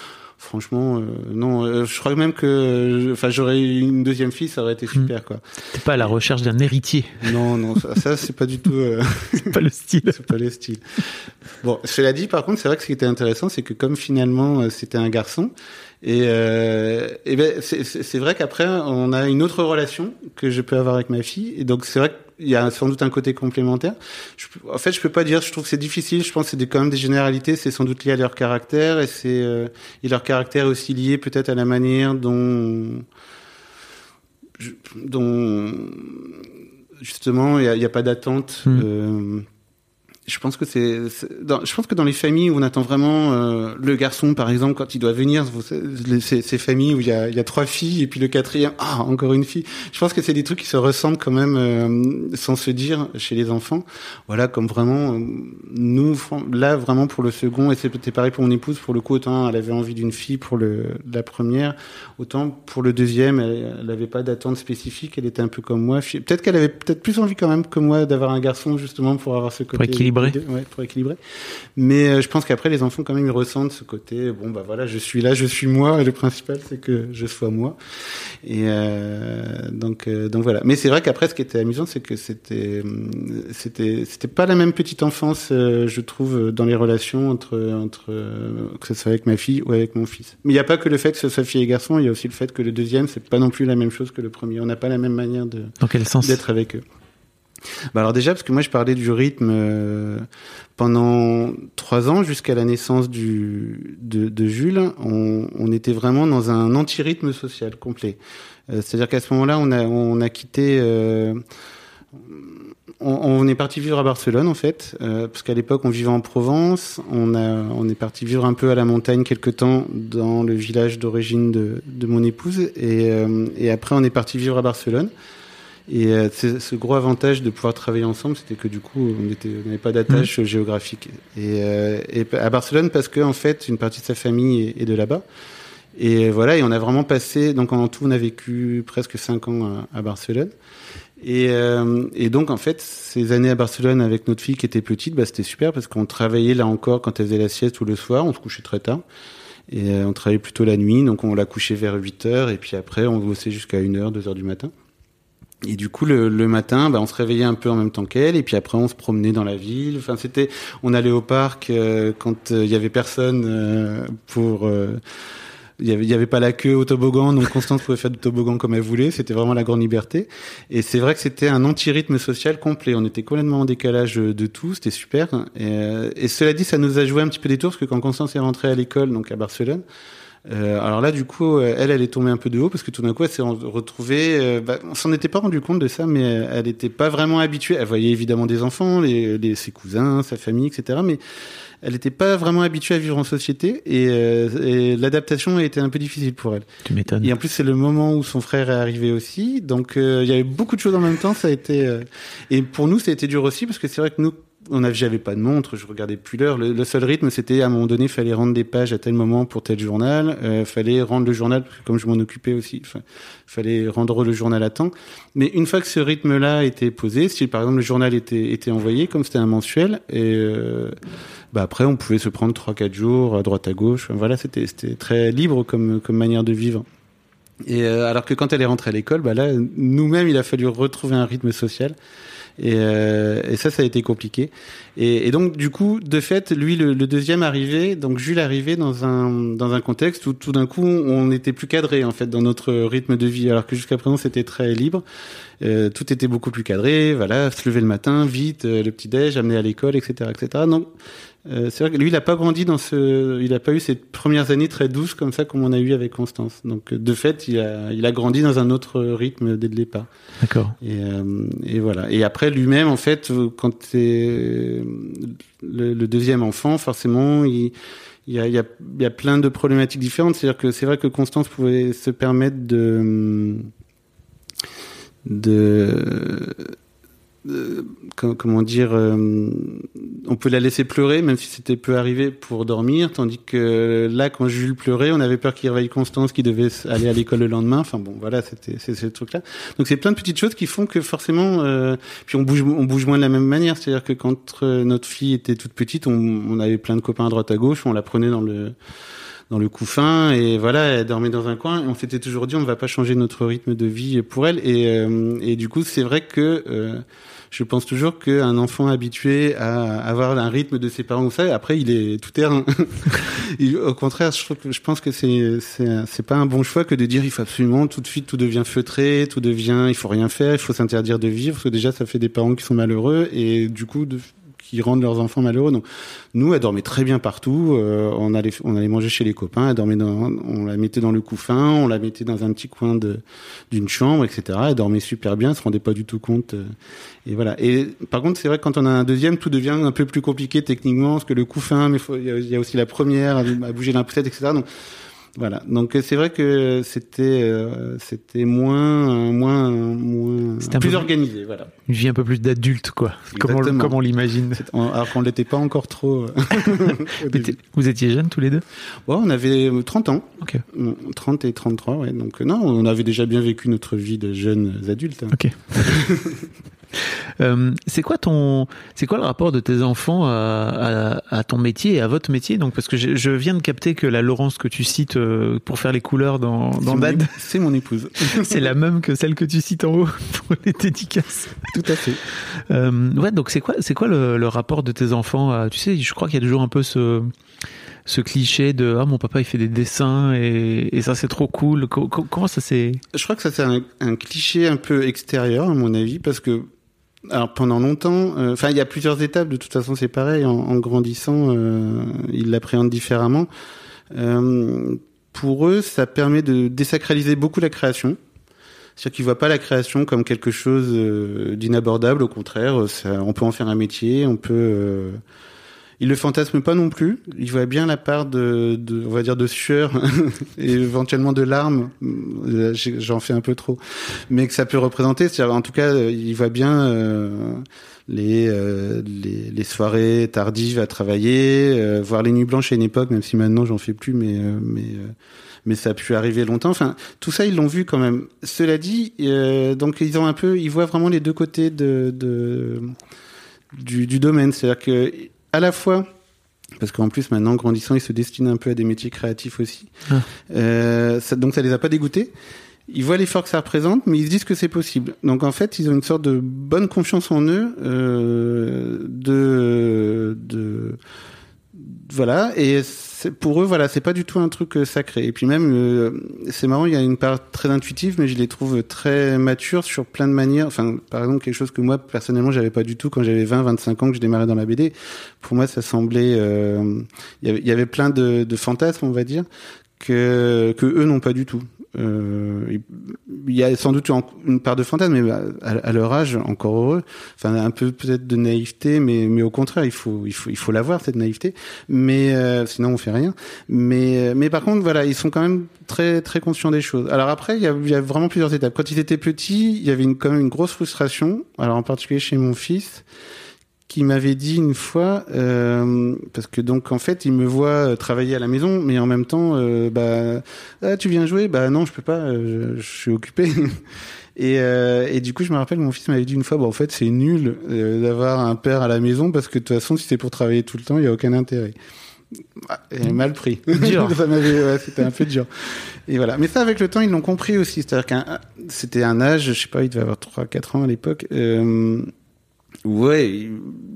Speaker 1: Franchement, euh, non. euh, je crois même que, enfin, j'aurais eu une deuxième fille, ça aurait été super, quoi.
Speaker 3: T'es pas à la recherche d'un héritier.
Speaker 1: Non, non, ça, ça c'est pas du tout. euh,
Speaker 3: C'est pas le style.
Speaker 1: c'est pas le style. Bon, cela dit, par contre, c'est vrai que ce qui était intéressant, c'est que comme finalement c'était un garçon, et, euh, et ben c'est- vrai qu'après on a une autre relation que je peux avoir avec ma fille, et donc c'est vrai qu'il y a sans doute un côté complémentaire. Je, en fait, je peux pas dire. Je trouve que c'est difficile. Je pense que c'est quand même des généralités. C'est sans doute lié à leur caractère, et c'est euh, et leur caractère est aussi lié peut-être à la manière dont je- dont justement il y a, il y a pas d'attente.
Speaker 3: Hmm.
Speaker 1: Euh, je pense que c'est, je pense que dans les familles où on attend vraiment euh, le garçon, par exemple, quand il doit venir, ces, ces familles où il y a, il y a trois filles et puis le quatrième, ah encore une fille. Je pense que c'est des trucs qui se ressemblent quand même euh, sans se dire chez les enfants. Voilà, comme vraiment euh, nous là vraiment pour le second et c'était pareil pour mon épouse. Pour le coup, autant elle avait envie d'une fille pour le la première, autant pour le deuxième, elle, elle avait pas d'attente spécifique. Elle était un peu comme moi. Peut-être qu'elle avait peut-être plus envie quand même que moi d'avoir un garçon justement pour avoir ce côté
Speaker 3: équilibrer.
Speaker 1: Ouais, pour équilibrer. Mais euh, je pense qu'après les enfants quand même ils ressentent ce côté. Bon bah voilà, je suis là, je suis moi. Et le principal c'est que je sois moi. Et euh, donc euh, donc voilà. Mais c'est vrai qu'après ce qui était amusant c'est que c'était c'était c'était pas la même petite enfance je trouve dans les relations entre entre que ce soit avec ma fille ou avec mon fils. Mais il n'y a pas que le fait que ce soit fille et garçon, il y a aussi le fait que le deuxième c'est pas non plus la même chose que le premier. On n'a pas la même manière de d'être avec eux. Bah alors déjà parce que moi je parlais du rythme euh, pendant trois ans jusqu'à la naissance du de, de Jules, on, on était vraiment dans un anti-rythme social complet. Euh, C'est-à-dire qu'à ce moment-là, on a on a quitté. euh, on, on est parti vivre à Barcelone en fait, euh, parce qu'à l'époque on vivait en Provence. On a, on est parti vivre un peu à la montagne quelque temps dans le village d'origine de, de mon épouse, et, euh, et après on est parti vivre à Barcelone. Et euh, ce gros avantage de pouvoir travailler ensemble, c'était que du coup on n'avait pas d'attache géographique. Et, euh, et à Barcelone parce que en fait une partie de sa famille est, est de là-bas. Et voilà, et on a vraiment passé, donc en tout, on a vécu presque cinq ans à, à Barcelone. Et, euh, et donc, en fait, ces années à Barcelone avec notre fille qui était petite, bah, c'était super parce qu'on travaillait là encore quand elle faisait la sieste ou le soir, on se couchait très tard. Et euh, on travaillait plutôt la nuit, donc on la couchait vers 8 heures, et puis après, on bossait jusqu'à 1 heure, 2 heures du matin. Et du coup, le, le matin, bah, on se réveillait un peu en même temps qu'elle, et puis après, on se promenait dans la ville. Enfin, c'était, on allait au parc euh, quand euh, il y avait personne euh, pour. euh, il y avait, y avait pas la queue au toboggan, donc Constance pouvait faire du toboggan comme elle voulait. C'était vraiment la grande liberté. Et c'est vrai que c'était un anti-rythme social complet. On était complètement en décalage de tout. C'était super. Et, euh, et cela dit, ça nous a joué un petit peu des tours parce que quand Constance est rentrée à l'école, donc à Barcelone, euh, alors là, du coup, euh, elle, elle est tombée un peu de haut parce que tout d'un coup, elle s'est retrouvée. euh, bah, on s'en était pas rendu compte de ça, mais euh, elle n'était pas vraiment habituée. Elle voyait évidemment des enfants, les, les- ses cousins, sa famille, etc. Mais elle n'était pas vraiment habituée à vivre en société et, euh, et l'adaptation a été un peu difficile pour elle.
Speaker 3: Tu m'étonnes.
Speaker 1: Et en plus, c'est le moment où son frère est arrivé aussi. Donc, euh, il y avait beaucoup de choses en même temps. Ça a été, euh, et pour nous, ça a été dur aussi parce que c'est vrai que nous, on avait, j'avais pas de montre, je regardais plus l'heure. Le, le seul rythme, c'était à un moment donné, il fallait rendre des pages à tel moment pour tel journal. Euh, fallait rendre le journal, comme je m'en occupais aussi, fallait rendre le journal à temps. Mais une fois que ce rythme-là était posé, si par exemple le journal était, était envoyé, comme c'était un mensuel, et euh, bah après on pouvait se prendre trois quatre jours à droite à gauche. Voilà, c'était c'était très libre comme comme manière de vivre. Et euh, alors que quand elle est rentrée à l'école, bah là, nous-mêmes, il a fallu retrouver un rythme social. Et, euh, et ça, ça a été compliqué. Et, et, donc, du coup, de fait, lui, le, le, deuxième arrivé, donc Jules arrivait dans un dans un contexte où tout d'un coup, on était plus cadré en fait dans notre rythme de vie, alors que jusqu'à présent, c'était très libre. Euh, tout était beaucoup plus cadré. Voilà, se lever le matin, vite, euh, le petit déj, amener à l'école, etc., etc. Donc, euh, c'est vrai que lui, il n'a pas grandi dans ce, il n'a pas eu ces premières années très douces comme ça comme on a eu avec Constance. Donc de fait, il a, il a grandi dans un autre rythme dès le départ.
Speaker 3: D'accord.
Speaker 1: Et, euh, et voilà. Et après lui-même, en fait, quand c'est le, le, deuxième enfant, forcément, il il y a, il y, a, il y a plein de problématiques différentes. C'est-à-dire que c'est vrai que Constance pouvait se permettre de de euh, comment dire, euh, on peut la laisser pleurer, même si c'était peu arrivé pour dormir, tandis que là, quand Jules pleurait, on avait peur qu'il réveille Constance, qui devait aller à l'école le lendemain. Enfin bon, voilà, c'était c'est ce truc-là. Donc c'est plein de petites choses qui font que forcément, euh, puis on bouge, on bouge moins de la même manière. C'est-à-dire que quand notre fille était toute petite, on, on avait plein de copains à droite à gauche, on la prenait dans le dans le couffin et voilà elle dormait dans un coin et on s'était toujours dit on ne va pas changer notre rythme de vie pour elle et, euh, et du coup c'est vrai que euh, je pense toujours qu'un enfant habitué à avoir un rythme de ses parents ça après il est tout terrain. Au contraire je, je pense que c'est c'est pas un bon choix que de dire il faut absolument tout de suite tout devient feutré tout devient il faut rien faire il faut s'interdire de vivre parce que déjà ça fait des parents qui sont malheureux et du coup de, qui rendent leurs enfants malheureux. Donc nous, elle dormait très bien partout. Euh, on allait on allait manger chez les copains. Elle dormait dans, on la mettait dans le couffin, on la mettait dans un petit coin de d'une chambre, etc. Elle dormait super bien, elle se rendait pas du tout compte. Euh, et voilà. Et par contre, c'est vrai que quand on a un deuxième, tout devient un peu plus compliqué techniquement, parce que le couffin, mais il y, y, a aussi la première à, à bouger d'un poussette, etc. Donc voilà. Donc c'est vrai que c'était euh, c'était moins moins moins
Speaker 3: c'était
Speaker 1: plus
Speaker 3: peu
Speaker 1: organisé. Voilà.
Speaker 3: Une vie un peu plus d'adulte quoi. Comment comme on l'imagine.
Speaker 1: Alors qu'on l'était pas encore trop.
Speaker 3: vous étiez jeunes tous les deux?
Speaker 1: Ouais, on avait 30 ans.
Speaker 3: Ok.
Speaker 1: 30 et 33 ouais. Donc non, on avait déjà bien vécu notre vie de jeunes adultes. Hein.
Speaker 3: Ok. Euh, c'est quoi ton, c'est quoi le rapport de tes enfants à, à, à, ton métier et à votre métier? Donc parce que je, je, viens de capter que la Laurence que tu cites euh, pour faire les couleurs dans, dans Dad,
Speaker 1: c'est mon épouse.
Speaker 3: c'est la même que celle que tu cites en haut pour les dédicaces.
Speaker 1: Tout à fait.
Speaker 3: Euh, ouais, donc c'est quoi, c'est quoi le, le, rapport de tes enfants à, Tu sais, je crois qu'il y a toujours un peu ce ce cliché de ah mon papa il fait des dessins et, et ça c'est trop cool. comment ça c'est
Speaker 1: Je crois que ça c'est un, un, cliché un peu extérieur à mon avis parce que alors pendant longtemps, enfin euh, il y a plusieurs étapes. De toute façon, c'est pareil. En, grandissant, euh, ils l'appréhendent différemment. Euh, pour eux, ça permet de désacraliser beaucoup la création. C'est-à-dire qu'ils voient pas la création comme quelque chose d'inabordable. Au contraire, ça, on peut en faire un métier. On peut il le fantasme pas non plus. Il voit bien la part de, de on va dire, de sueur et éventuellement de larmes. J'en fais un peu trop, mais que ça peut représenter. C'est-à-dire, en tout cas, il voit bien euh, les, euh, les, soirées tardives à travailler, euh, voir les nuits blanches à une époque, même si maintenant j'en fais plus, mais euh, mais mais ça a pu arriver longtemps. Enfin, tout ça, ils l'ont vu quand même. Cela dit, donc ils ont un peu, ils voient vraiment les deux côtés de, de du, du domaine. C'est-à-dire que à la fois parce qu'en plus maintenant grandissant ils se destinent un peu à des métiers créatifs aussi. Ah. euh, ça, donc ça les a pas dégoûtés. Ils voient l'effort que ça représente mais ils se disent que c'est possible. Donc en fait ils ont une sorte de bonne confiance en eux euh, de de voilà. Et pour eux voilà c'est pas du tout un truc euh, sacré. Et puis même euh, c'est marrant il y a une part très intuitive mais je les trouve très matures sur plein de manières. Enfin par exemple quelque chose que moi personnellement j'avais pas du tout quand j'avais 20 25 ans que je démarrais dans la BD pour moi ça semblait euh, il y avait, y avait plein de, fantasmes on va dire que eux n'ont pas du tout euh, il y a sans doute une part de fantasme, mais à, leur âge, encore heureux. Enfin, un peu peut-être de naïveté, mais mais au contraire, il faut il faut il faut l'avoir cette naïveté. Mais euh, sinon, on fait rien. Mais mais par contre, voilà, ils sont quand même très très conscients des choses. Alors après, il y a, il y a vraiment plusieurs étapes. Quand ils étaient petits, il y avait quand même une grosse frustration. Alors en particulier chez mon fils qui m'avait dit une fois, euh, parce que donc en fait, il me voit travailler à la maison, mais en même temps, euh, bah, ah, tu viens jouer? Bah non, je peux pas, je, je suis occupé. Et, euh, et, du coup, je me rappelle, mon fils m'avait dit une fois, bon, en fait, c'est nul euh, d'avoir un père à la maison parce que de toute façon, si c'est pour travailler tout le temps, il y a aucun intérêt. Et mal pris.
Speaker 3: Dur.
Speaker 1: ça m'avait, ouais, c'était un peu dur. Et voilà. Mais ça, avec le temps, ils l'ont compris aussi. C'est-à-dire qu'un, c'était un âge, je sais pas, il devait avoir 3, 4 ans à l'époque. Euh, ouais,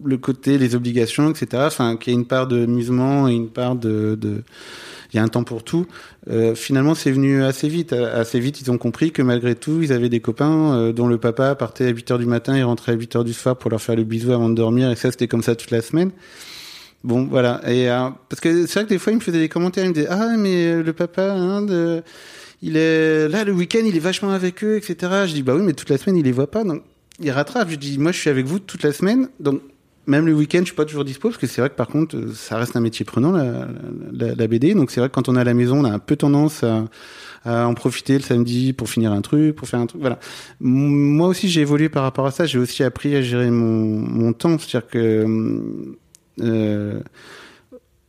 Speaker 1: le côté, les obligations, etc. Enfin, qu'il y a une part de et une part de, de il y a un temps pour tout. Euh, finalement, c'est venu assez vite. Assez vite, ils ont compris que malgré tout, ils avaient des copains euh, dont le papa partait à 8 heures du matin et rentrait à 8 heures du soir pour leur faire le bisou avant de dormir. Et ça, c'était comme ça toute la semaine. Bon, voilà. Et euh, parce que c'est vrai que des fois, il me faisait des commentaires. Il me disait ah mais le papa, hein, il est là le week-end, il est vachement avec eux, etc. Je dis bah oui, mais toute la semaine, il les voit pas. Donc il rattrape. Je dis moi, je suis avec vous toute la semaine. Donc même le week-end, je suis pas toujours dispo parce que c'est vrai que par contre, ça reste un métier prenant la, BD. Donc c'est vrai que quand on est à la maison, on a un peu tendance à, en profiter le samedi pour finir un truc, pour faire un truc. Voilà. Moi aussi, j'ai évolué par rapport à ça. J'ai aussi appris à gérer mon, temps, c'est-à-dire que euh,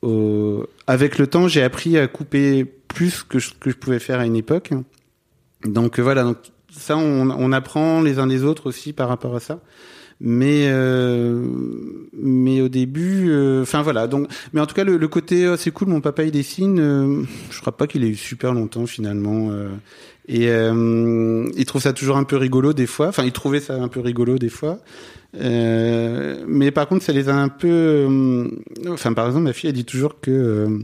Speaker 1: au, avec le temps, j'ai appris à couper plus que ce que je pouvais faire à une époque. Donc voilà. Ça, on, on apprend les uns des autres aussi par rapport à ça. Mais euh, mais au début enfin euh, voilà. Donc mais en tout cas le, le côté oh, c'est cool mon papa il dessine euh, je crois pas qu'il ait eu super longtemps finalement euh. et il trouve ça toujours un peu rigolo des fois. Enfin il trouvait ça un peu rigolo des fois. Mais par contre ça les a un peu enfin par exemple ma fille elle dit toujours que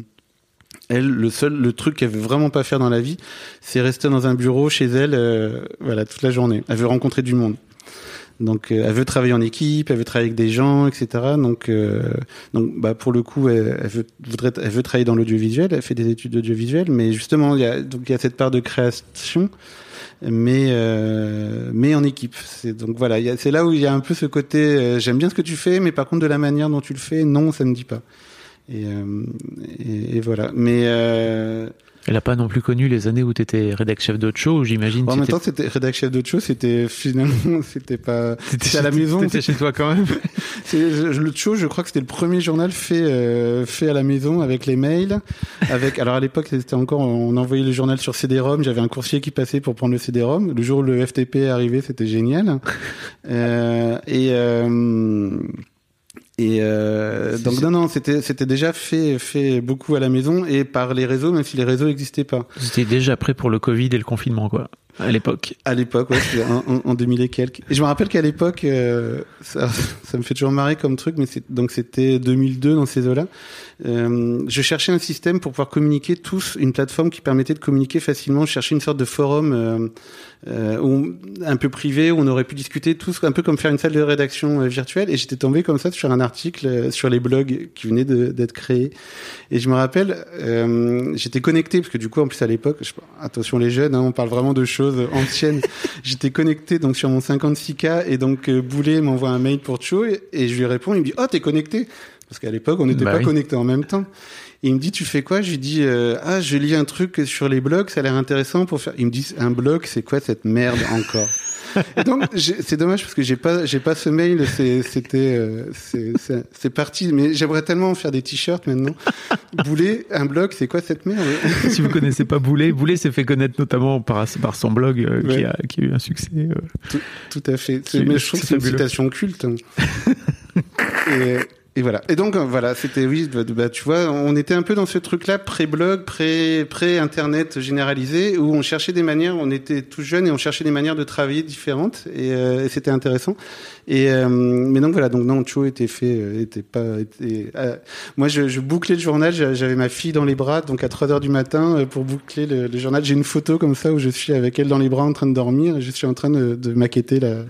Speaker 1: elle, le seul, le truc qu'elle veut vraiment pas faire dans la vie, c'est rester dans un bureau chez elle, voilà, toute la journée. Elle veut rencontrer du monde. Donc, euh, elle veut travailler en équipe, elle veut travailler avec des gens, etc. Donc, euh, donc, bah, pour le coup, elle, elle, veut, voudrait, elle veut travailler dans l'audiovisuel. Elle fait des études d'audiovisuel, mais justement, il y a, donc il y a cette part de création, mais euh, mais en équipe. C'est donc voilà, c'est là où il y a un peu ce côté. Euh, J'aime bien ce que tu fais, mais par contre, de la manière dont tu le fais, non, ça me dit pas. Et, euh, et, et voilà. Mais
Speaker 3: elle n'a pas non plus connu les années où tu étais rédac chef d'autre show, j'imagine.
Speaker 1: En même temps, c'était rédac chef d'autre show, c'était finalement, c'était pas. C'était à la maison.
Speaker 3: C'était chez toi quand même.
Speaker 1: le show, je crois que c'était le premier journal fait euh, fait à la maison avec les mails, avec. Alors à l'époque, c'était encore, on envoyait le journal sur CD-ROM. J'avais un coursier qui passait pour prendre le CD-ROM. Le jour où le FTP est arrivé, c'était génial. Euh, et euh, et euh, donc non non c'était c'était déjà fait fait beaucoup à la maison et par les réseaux même si les réseaux n'existaient pas.
Speaker 3: C'était déjà prêt pour le Covid et le confinement quoi. À l'époque.
Speaker 1: À l'époque, ouais, en, en, 2000 et quelques. Et je me rappelle qu'à l'époque, euh, ça, ça, me fait toujours marrer comme truc, mais donc c'était 2002 dans ces eaux-là. Euh, je cherchais un système pour pouvoir communiquer tous, une plateforme qui permettait de communiquer facilement. Je cherchais une sorte de forum euh, euh, où, un peu privé où on aurait pu discuter tous, un peu comme faire une salle de rédaction euh, virtuelle. Et j'étais tombé comme ça sur un article euh, sur les blogs qui venaient d'être créés. Et je me rappelle, j'étais connecté parce que du coup, en plus à l'époque, attention les jeunes, hein, on parle vraiment de choses anciennes. j'étais connecté donc sur mon 56K et donc Boulet m'envoie un mail pour Cho et, et je lui réponds, il me dit oh t'es connecté parce qu'à l'époque, on n'était bah pas oui. connectés en même temps. Et il me dit, tu fais quoi? Je lui dis, euh, ah, je lis un truc sur les blogs, ça a l'air intéressant pour faire. Il me dit, un blog, c'est quoi cette merde encore? Et donc c'est dommage parce que j'ai pas j'ai pas ce mail c'était euh, c'est parti. Mais j'aimerais tellement faire des t-shirts maintenant. Boulet un blog c'est quoi cette merde?
Speaker 3: Si vous connaissez pas Boulet Boulet s'est fait connaître notamment par par son blog euh, ouais. qui, a, qui a eu un succès euh,
Speaker 1: tout, tout, à fait. Mais je trouve que c'est une citation culte hein. et et voilà. Et donc voilà, c'était oui, bah, bah, tu vois, on était un peu dans ce truc-là pré-blog, pré pré-internet généralisé où on cherchait des manières, on était tout jeune et on cherchait des manières de travailler différentes et, euh, et c'était intéressant. Et euh, mais donc voilà, donc non, Cho était fait, euh, était pas, euh, moi je, je, bouclais le journal, j'avais ma fille dans les bras, donc à 3 heures du matin euh, pour boucler le, le journal. J'ai une photo comme ça où je suis avec elle dans les bras en train de dormir et je suis en train de, de maqueter la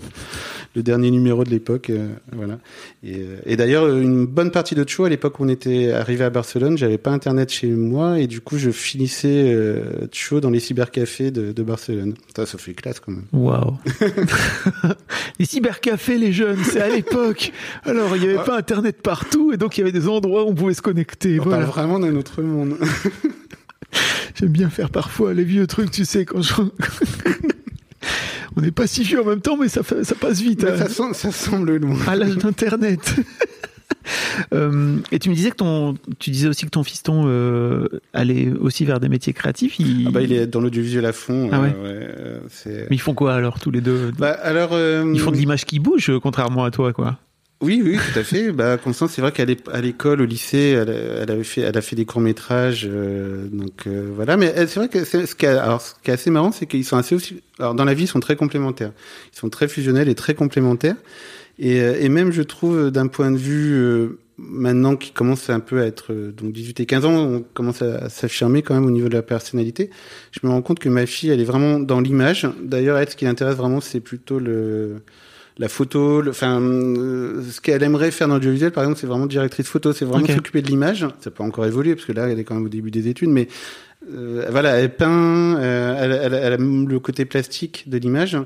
Speaker 1: le dernier numéro de l'époque. Euh, voilà. Et, euh, et d'ailleurs, une bonne partie de Cho, à l'époque où on était arrivé à Barcelone, j'avais pas internet chez moi et du coup, je finissais euh, Cho dans les cybercafés de, de Barcelone. Ça, ça fait classe quand même.
Speaker 3: Waouh Les cybercafés, les jeunes, c'est à l'époque. Alors, il n'y avait pas internet partout et donc il y avait des endroits où on pouvait se connecter.
Speaker 1: On
Speaker 3: voilà.
Speaker 1: parle vraiment d'un autre monde.
Speaker 3: J'aime bien faire parfois les vieux trucs, tu sais, quand je On n'est pas si vieux en même temps, mais ça, fait, ça passe vite. Hein.
Speaker 1: ça, sem- ça semble loin.
Speaker 3: à l'âge d'Internet. Euh, et tu me disais que ton, tu disais aussi que ton fiston euh, allait aussi vers des métiers créatifs. Il...
Speaker 1: Ah bah, il est dans l'audiovisuel à fond.
Speaker 3: Ah ouais.
Speaker 1: euh,
Speaker 3: Mais ils font quoi alors tous les deux?
Speaker 1: Bah, alors,
Speaker 3: Ils font de l'image qui bouge, contrairement à toi, quoi.
Speaker 1: Oui, oui, tout à fait. bah, Constance, c'est vrai qu'à l'école, au lycée, elle, avait fait, elle a fait des courts métrages, donc euh, voilà. Mais elle- c'est vrai que ce qui, est- alors, ce qui est assez marrant, c'est qu'ils sont assez aussi. Alors, dans la vie, ils sont très complémentaires. Ils sont très fusionnels et très complémentaires. Et, euh, et même, je trouve, d'un point de vue euh, maintenant qui commence un peu à être euh, donc 18 et 15 ans, on commence à, à s'affirmer quand même au niveau de la personnalité. Je me rends compte que ma fille, elle est vraiment dans l'image. D'ailleurs, elle, ce qui l'intéresse vraiment, c'est plutôt le la photo, le, enfin, euh, ce qu'elle aimerait faire dans l'audiovisuel, par exemple, c'est vraiment directrice photo, c'est vraiment s'occuper de l'image. Ça peut encore évoluer parce que là, elle est quand même au début des études, mais euh, voilà, elle peint, euh, elle, elle- elle a le côté plastique de l'image.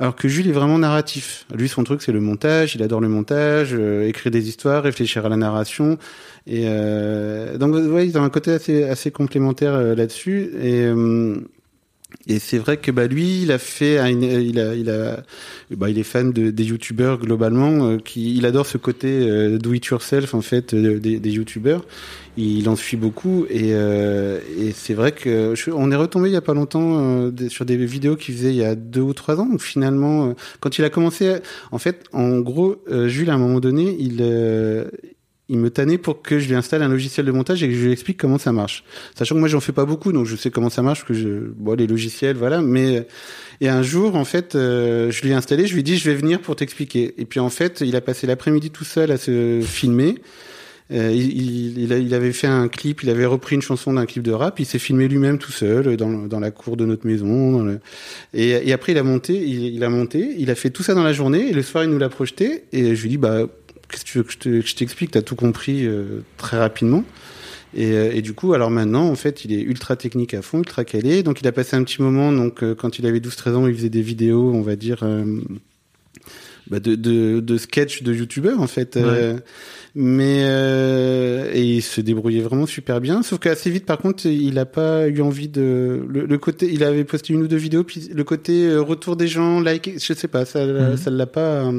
Speaker 1: Alors que Jules est vraiment narratif. Lui, son truc, c'est le montage. Il adore le montage, euh, écrire des histoires, réfléchir à la narration. Et euh, donc, ouais, ils ont un côté assez, assez complémentaire là-dessus. Et, et c'est vrai que bah lui, il a fait, il a, il a, bah, il est fan de, des youtubeurs globalement. euh, qui, il adore ce côté euh, do it yourself en fait euh, des, des youtubeurs. Il en suit beaucoup et, euh, et c'est vrai que on est retombé il y a pas longtemps sur des vidéos qu'il faisait il y a deux ou trois ans. Donc finalement, quand il a commencé, en fait, en gros, Jules à un moment donné, il il me tannait pour que je lui installe un logiciel de montage et que je lui explique comment ça marche. Sachant que moi j'en fais pas beaucoup, donc je sais comment ça marche, que je, bon les logiciels, voilà. Mais et un jour, en fait, euh, je lui ai installé, je lui ai dit je vais venir pour t'expliquer. Et puis en fait, il a passé l'après-midi tout seul à se filmer. Euh, il, il, il avait fait un clip, il avait repris une chanson d'un clip de rap, il s'est filmé lui-même tout seul dans, le- dans la cour de notre maison. dans et après, il a monté, il, il a monté, il a fait tout ça dans la journée, et le soir, il nous l'a projeté, et je lui dis, bah, qu'est-ce que tu veux que je te- que je t'explique? T'as tout compris euh, très rapidement. Et, euh, et du coup, alors maintenant, en fait, il est ultra technique à fond, ultra calé. Donc, il a passé un petit moment, donc euh, quand il avait 12-13 ans, il faisait des vidéos, on va dire, euh, bah, de, de, de sketch de youtubeurs, en fait. Euh, mais euh, et il se débrouillait vraiment super bien. Sauf qu'assez vite, par contre, il a pas eu envie de le, le côté. Il avait posté une ou deux vidéos, puis le côté retour des gens, like, je sais pas, ça,
Speaker 3: Mhm.
Speaker 1: ça l'a pas.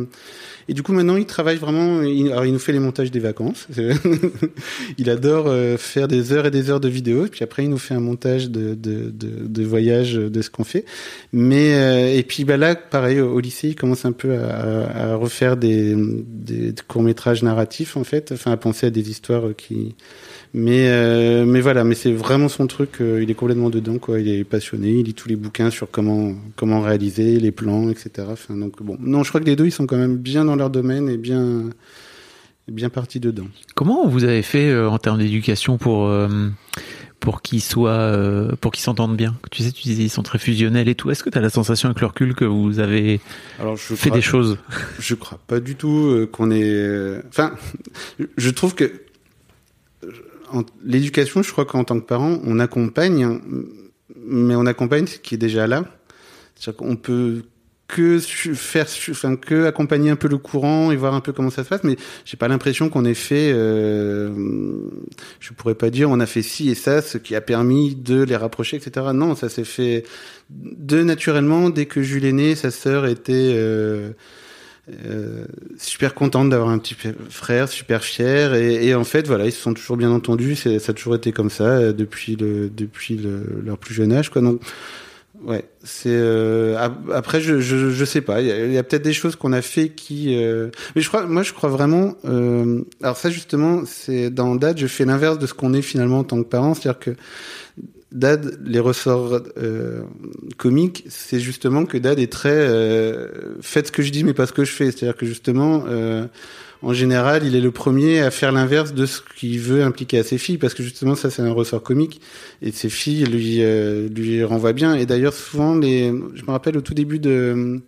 Speaker 1: Euh, et du coup, maintenant, il travaille vraiment. Il, alors, il nous fait les montages des vacances. il adore euh, faire des heures et des heures de vidéos. Puis après, il nous fait un montage de, de, de, voyage de ce qu'on fait. Mais euh, et puis bah là, pareil, au, au lycée, il commence un peu à, à refaire des, des courts métrages narratifs en fait. Enfin, à penser à des histoires qui. Mais euh, mais voilà, mais c'est vraiment son truc. euh, il est complètement dedans, quoi. Il est passionné. Il lit tous les bouquins sur comment comment réaliser les plans, etc. Enfin, donc bon, non, je crois que les deux, ils sont quand même bien dans leur domaine et bien bien partis dedans.
Speaker 3: Comment vous avez fait euh, en termes d'éducation pour euh, pour qu'ils soient euh, pour qu'ils s'entendent bien? Tu sais, tu disais ils sont très fusionnels et tout. Est-ce que tu as la sensation avec le recul que vous avez
Speaker 1: Alors je
Speaker 3: fait
Speaker 1: crois-
Speaker 3: des choses?
Speaker 1: Je crois pas du tout euh, qu'on est. euh, Enfin, je trouve que l'éducation, je crois qu'en tant que parent, on accompagne, mais on accompagne ce qui est déjà là. C'est-à-dire qu'on peut que faire, enfin que accompagner un peu le courant et voir un peu comment ça se passe, mais j'ai pas l'impression qu'on ait fait. Euh, je pourrais pas dire on a fait ci et ça, ce qui a permis de les rapprocher, etc. Non, ça s'est fait de naturellement dès que Jules est né, sa sœur était euh, euh, super contente d'avoir un petit frère, super fier et, et en fait voilà ils se sont toujours bien entendus, ça a toujours été comme ça euh, depuis le depuis le, leur plus jeune âge quoi. Donc ouais c'est euh, ap- après je, je je sais pas. Il y a, a peut-être des choses qu'on a fait qui euh, mais je crois moi je crois vraiment euh, alors ça justement c'est dans Dad je fais l'inverse de ce qu'on est finalement en tant que parent c'est-à-dire que Dad, les ressorts euh, comiques, c'est justement que Dad est très euh, faites ce que je dis mais pas ce que je fais. C'est-à-dire que justement, euh, en général, il est le premier à faire l'inverse de ce qu'il veut impliquer à ses filles, parce que justement ça c'est un ressort comique et ses filles lui euh, lui renvoient bien. Et d'ailleurs souvent les, je me rappelle au tout début de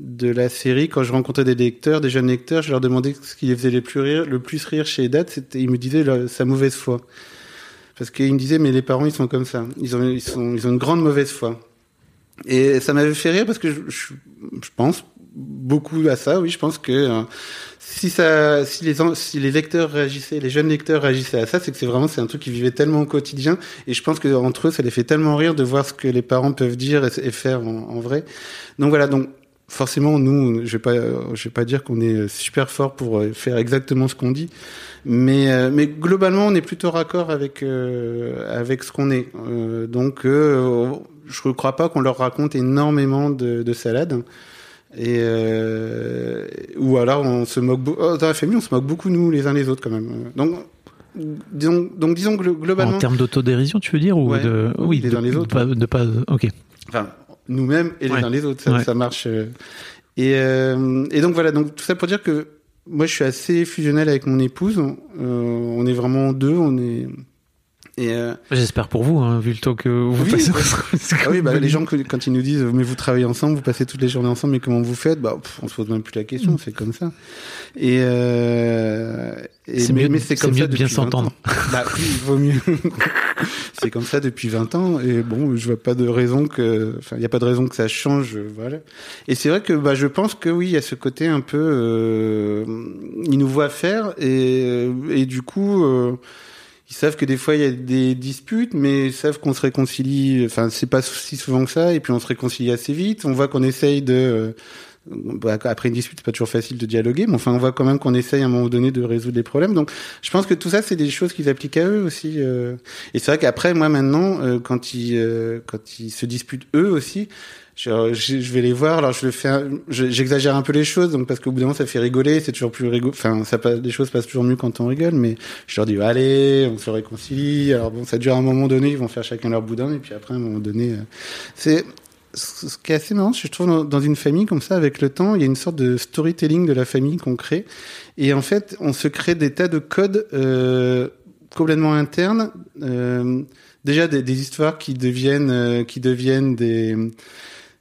Speaker 1: de la série, quand je rencontrais des lecteurs, des jeunes lecteurs, je leur demandais ce qui les faisait le plus rire, le plus rire chez Dad, c'était, ils me disaient leur- sa mauvaise foi. Parce qu'il me disait, mais les parents, ils sont comme ça. Ils ont, ils sont, ils ont une grande mauvaise foi. Et ça m'avait fait rire parce que je, je, pense, beaucoup à ça. Oui, je pense que euh, si ça, si les si les lecteurs réagissaient, les jeunes lecteurs réagissaient à ça, c'est que c'est vraiment c'est un truc qu'ils vivaient tellement au quotidien. Et je pense que entre eux, ça les fait tellement rire de voir ce que les parents peuvent dire et, faire en, en, vrai. Donc voilà. Donc forcément, nous, je vais pas, je vais pas dire qu'on est super fort pour faire exactement ce qu'on dit, mais mais globalement, on est plutôt raccord avec avec ce qu'on est. donc je ne crois pas qu'on leur raconte énormément de, de salades. Et euh, ou alors on se moque oh, dans la famille on se moque beaucoup nous les uns les autres quand même. Donc disons donc disons globalement
Speaker 3: en termes d'autodérision tu veux dire ou de
Speaker 1: oui les uns les autres
Speaker 3: de pas, ok
Speaker 1: enfin nous-mêmes et les uns les autres. Ça, ça marche euh. et euh, et donc voilà. Donc tout ça pour dire que moi je suis assez fusionnel avec mon épouse. On est vraiment deux. On est
Speaker 3: euh, J'espère pour vous, hein, vu le temps que vous passez.
Speaker 1: ah oui, bah, les gens quand ils nous disent mais vous travaillez ensemble, vous passez toutes les journées ensemble, mais comment vous faites? Bah, on se pose même plus la question, mm. c'est comme ça. Et, euh,
Speaker 3: c'est mieux, mais c'est comme mieux ça de bien s'entendre.
Speaker 1: Bah oui, il vaut mieux. c'est comme ça depuis 20 ans, et bon, je vois pas de raison que, enfin, il y a pas de raison que ça change, voilà. Et c'est vrai que bah je pense que oui, il y a ce côté un peu, euh, ils nous voient faire, et et du coup. Euh, ils savent que des fois il y a des disputes, mais ils savent qu'on se réconcilie. Enfin, c'est pas si souvent que ça, et puis on se réconcilie assez vite. On voit qu'on essaye de euh, bah, après une dispute, c'est pas toujours facile de dialoguer, mais enfin, on voit quand même qu'on essaye à un moment donné de résoudre les problèmes. Donc, je pense que tout ça, c'est des choses qu'ils appliquent à eux aussi. Euh. Et c'est vrai qu'après, moi, maintenant, euh, quand ils, quand ils se disputent eux aussi, je, je, vais les voir. Alors je le fais, j'exagère un peu les choses, donc parce qu'au bout d'un moment ça fait rigoler, c'est toujours plus rigolo. Enfin, ça passe, les choses passent toujours mieux quand on rigole. Mais je leur dis allez, on se réconcilie. Alors bon, ça dure à un moment donné, ils vont faire chacun leur boudin, et puis après à un moment donné, euh, c'est ce qui est assez marrant, je trouve, dans une famille comme ça, avec le temps, il y a une sorte de storytelling de la famille qu'on crée. Et en fait, on se crée des tas de codes euh, complètement internes. Euh, déjà des, des, histoires qui deviennent, euh, qui deviennent des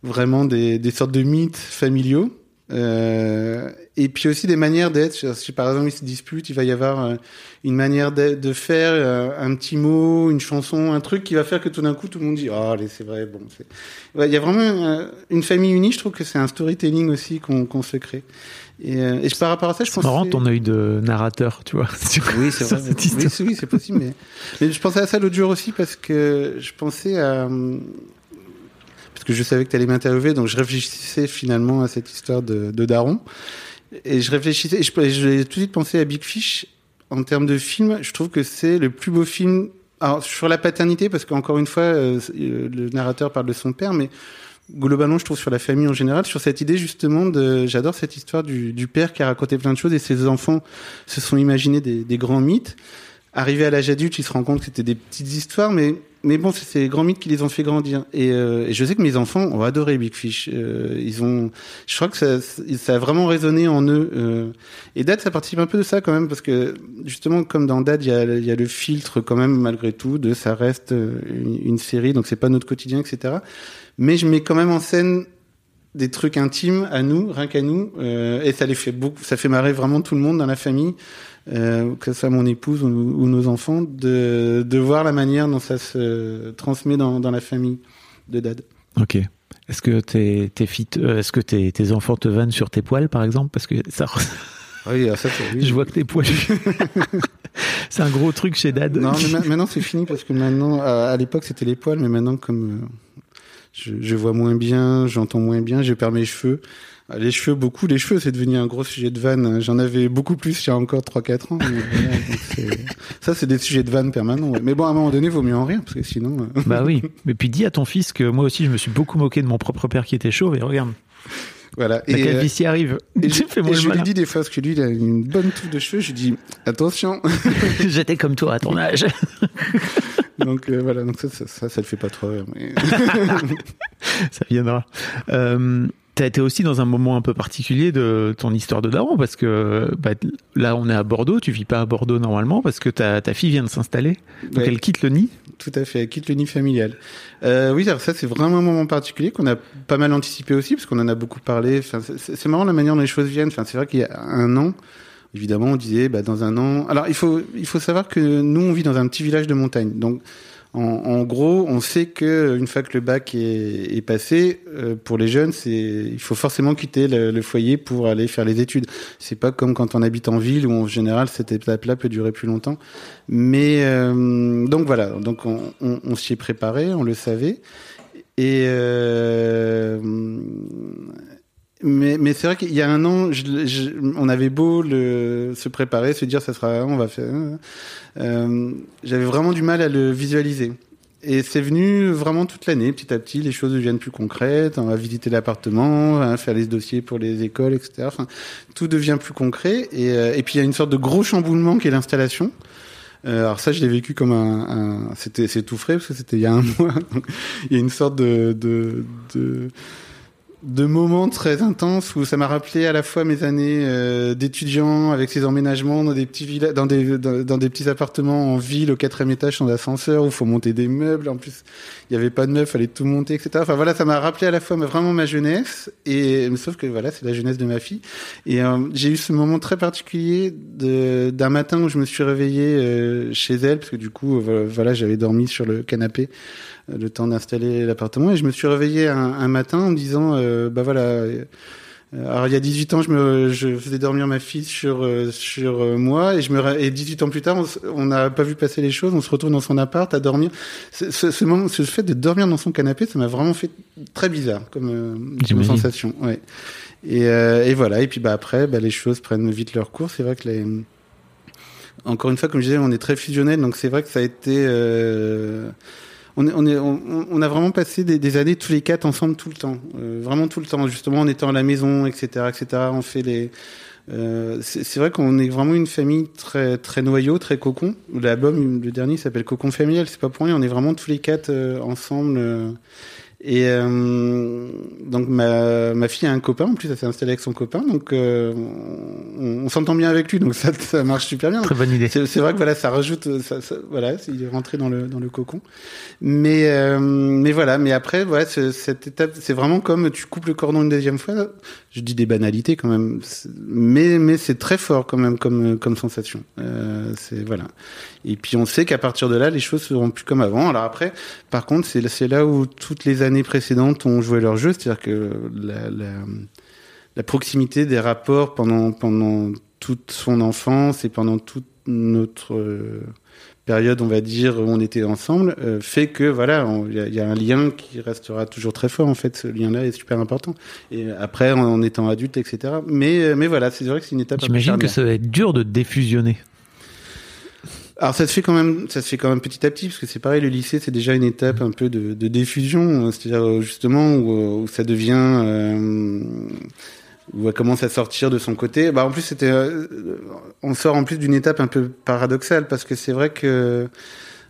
Speaker 1: vraiment des, des sortes de mythes familiaux. Euh, et puis aussi des manières d'être. Si par exemple ils se disputent, il va y avoir euh, une manière de, faire euh, un petit mot, une chanson, un truc qui va faire que tout d'un coup tout le monde dit ah oh, c'est vrai bon. Il y a vraiment euh, une famille unie. Je trouve que c'est un storytelling aussi qu'on se crée. Et, et par rapport à ça, je pense.
Speaker 3: C'est marrant ton œil de narrateur, tu vois.
Speaker 1: Oui, c'est vrai. Oui, oui c'est possible. Mais... mais je pensais à ça l'autre jour aussi parce que je pensais à que je savais que tu allais m'interviewer, donc je réfléchissais finalement à cette histoire de, de Daron. Et je réfléchissais, et j'ai tout de suite pensé à Big Fish. En termes de film, je trouve que c'est le plus beau film. Alors, sur la paternité, parce qu'encore une fois, euh, le narrateur parle de son père, mais globalement, je trouve sur la famille en général, sur cette idée justement de, j'adore cette histoire du, du, père qui a raconté plein de choses et ses enfants se sont imaginés des, des grands mythes. Arrivé à l'âge adulte, il se rend compte que c'était des petites histoires, mais mais bon, c'est ces grands mythes qui les ont fait grandir. Et, euh, je sais que mes enfants ont adoré Big Fish. Euh, ils ont, je crois que ça, ça a vraiment résonné en eux. Euh. Et Dad, ça participe un peu de ça quand même, parce que justement, comme dans Dad, il y a, le filtre quand même malgré tout de ça reste une, une série, donc c'est pas notre quotidien, etc. Mais je mets quand même en scène des trucs intimes à nous, rien qu'à nous, et ça les fait beaucoup, ça fait marrer vraiment tout le monde dans la famille euh, que ce soit mon épouse ou, ou, nos enfants, de, de voir la manière dont ça se transmet dans, dans la famille de Dad.
Speaker 3: Ok. Est-ce que tes, tes filles, euh, est-ce que tes, tes enfants te vannent sur tes poils, par exemple, parce que ça.
Speaker 1: Oui, ça, oui.
Speaker 3: Je vois que t'es poilus. c'est un gros truc chez Dad.
Speaker 1: Non, mais maintenant c'est fini parce que maintenant, à, à l'époque c'était les poils, mais maintenant comme euh, je, je, vois moins bien, j'entends moins bien, j'ai perdu mes cheveux. Les cheveux, beaucoup. Les cheveux, c'est devenu un gros sujet de vanne. J'en avais beaucoup plus il y a encore 3-4 ans. ça, c'est des sujets de vanne permanents. Mais bon, à un moment donné, il vaut mieux en rire, parce que sinon...
Speaker 3: Euh, bah oui. Mais puis dis à ton fils que moi aussi, je me suis beaucoup moqué de mon propre père qui était chauve, et regarde.
Speaker 1: Voilà.
Speaker 3: La et calvitie euh, arrive.
Speaker 1: Et, je, et je lui dis des fois, parce que lui, il a une bonne touffe de cheveux, je lui dis, attention.
Speaker 3: J'étais comme toi à ton âge.
Speaker 1: donc euh, voilà, donc ça, ça, ça, ça, le fait pas trop rire. Mais...
Speaker 3: ça viendra. Euh, tu as été aussi dans un moment un peu particulier de ton histoire de daron parce que bah, là on est à Bordeaux, tu vis pas à Bordeaux normalement parce que ta, ta fille vient de s'installer, donc elle quitte le nid.
Speaker 1: Tout à fait, elle quitte le nid familial. Euh, oui, alors ça c'est vraiment un moment particulier qu'on a pas mal anticipé aussi parce qu'on en a beaucoup parlé. Enfin, c'est marrant la manière dont les choses viennent. Enfin, c'est vrai qu'il y a un an, évidemment, on disait bah, dans un an. Alors il faut il faut savoir que nous on vit dans un petit village de montagne, donc En, gros, on sait que une fois que le bac est, passé, euh, pour les jeunes, il faut forcément quitter le, foyer pour aller faire les études. C'est pas comme quand on habite en ville où en général cette étape-là peut durer plus longtemps. Mais euh, donc voilà, donc on, on, on s'y est préparé, on le savait. Et euh, mais, mais c'est vrai qu'il y a un an, je, je, on avait beau le, se préparer, se dire ça sera, on va faire. Euh, J'avais vraiment du mal à le visualiser. Et c'est venu vraiment toute l'année, petit à petit, les choses deviennent plus concrètes. On va visiter l'appartement, faire les dossiers pour les écoles, etc. Enfin, tout devient plus concret. Et, euh, et puis il y a une sorte de gros chamboulement qui est l'installation. Euh, alors ça, je l'ai vécu comme un, un c'était c'est tout frais parce que c'était il y a un mois. Il y a une sorte de, de, de de moments très intenses où ça m'a rappelé à la fois mes années euh, d'étudiant avec ces emménagements dans des petits villas, dans des dans, des petits appartements en ville au quatrième étage sans ascenseur où faut monter des meubles. En plus, il y avait pas de meubles, fallait tout monter, etc. Enfin voilà, ça m'a rappelé à la fois vraiment ma jeunesse et sauf que voilà, c'est la jeunesse de ma fille. Et euh, j'ai eu ce moment très particulier de d'un matin où je me suis réveillé euh, chez elle parce que du coup voilà, j'avais dormi sur le canapé le temps d'installer l'appartement. Et je me suis réveillé un, un matin en me disant, euh, bah voilà. euh, Alors il y a 18 ans, je me, je faisais dormir ma fille sur euh, sur euh, moi et je me et 18 ans plus tard, on n'a pas vu passer les choses, on se retrouve dans son appart à dormir. Ce, ce, ce moment, ce fait de dormir dans son canapé, ça m'a vraiment fait très bizarre comme, comme sensation. Ouais. Et, euh, et voilà. Et puis bah après, bah, les choses prennent vite leur cours. C'est vrai que les encore une fois, comme je disais, on est très fusionnel, donc c'est vrai que ça a été. Euh, on, a vraiment passé des, des, années tous les quatre ensemble tout le temps, euh, vraiment tout le temps. Justement, en étant à la maison, etc., etc. On fait les. Euh, c'est vrai qu'on est vraiment une famille très très noyau, très cocon. L'album, le dernier, s'appelle Cocon familial. C'est pas pour rien. On est vraiment tous les quatre euh, ensemble. Et euh, donc ma, ma fille a un copain, en plus elle s'est installée avec son copain, donc euh, on, on s'entend bien avec lui, donc ça, ça marche super bien.
Speaker 3: Très bonne idée.
Speaker 1: C'est vrai que voilà, ça rajoute, ça, ça- voilà, il est rentré dans le dans le cocon. Mais euh, mais voilà, mais après voilà, ce- cette étape, c'est vraiment comme tu coupes le cordon une deuxième fois. Je dis des banalités quand même, mais mais c'est très fort quand même comme comme sensation. C'est voilà. Et puis on sait qu'à partir de là, les choses seront plus comme avant. Alors après, par contre, c'est c'est là où toutes les années précédentes ont joué leur jeu, c'est-à-dire que la, la, la proximité des rapports pendant pendant toute son enfance et pendant toute notre euh, période, on va dire, où on était ensemble, euh, fait que voilà, il y, a- il y a un lien qui restera toujours très fort. En fait, ce lien-là est super important. Et après, en, en étant adulte, etc. Mais mais voilà, c'est vrai que c'est une étape.
Speaker 3: J'imagine que ça va être dur de défusionner.
Speaker 1: Alors ça se fait quand même, ça se fait quand même petit à petit parce que c'est pareil, le lycée c'est déjà une étape un peu de, de diffusion, c'est-à-dire euh, justement où, euh, où ça devient, euh, où elle commence à sortir de son côté. Bah en plus c'était, euh, on sort en plus d'une étape un peu paradoxale parce que c'est vrai que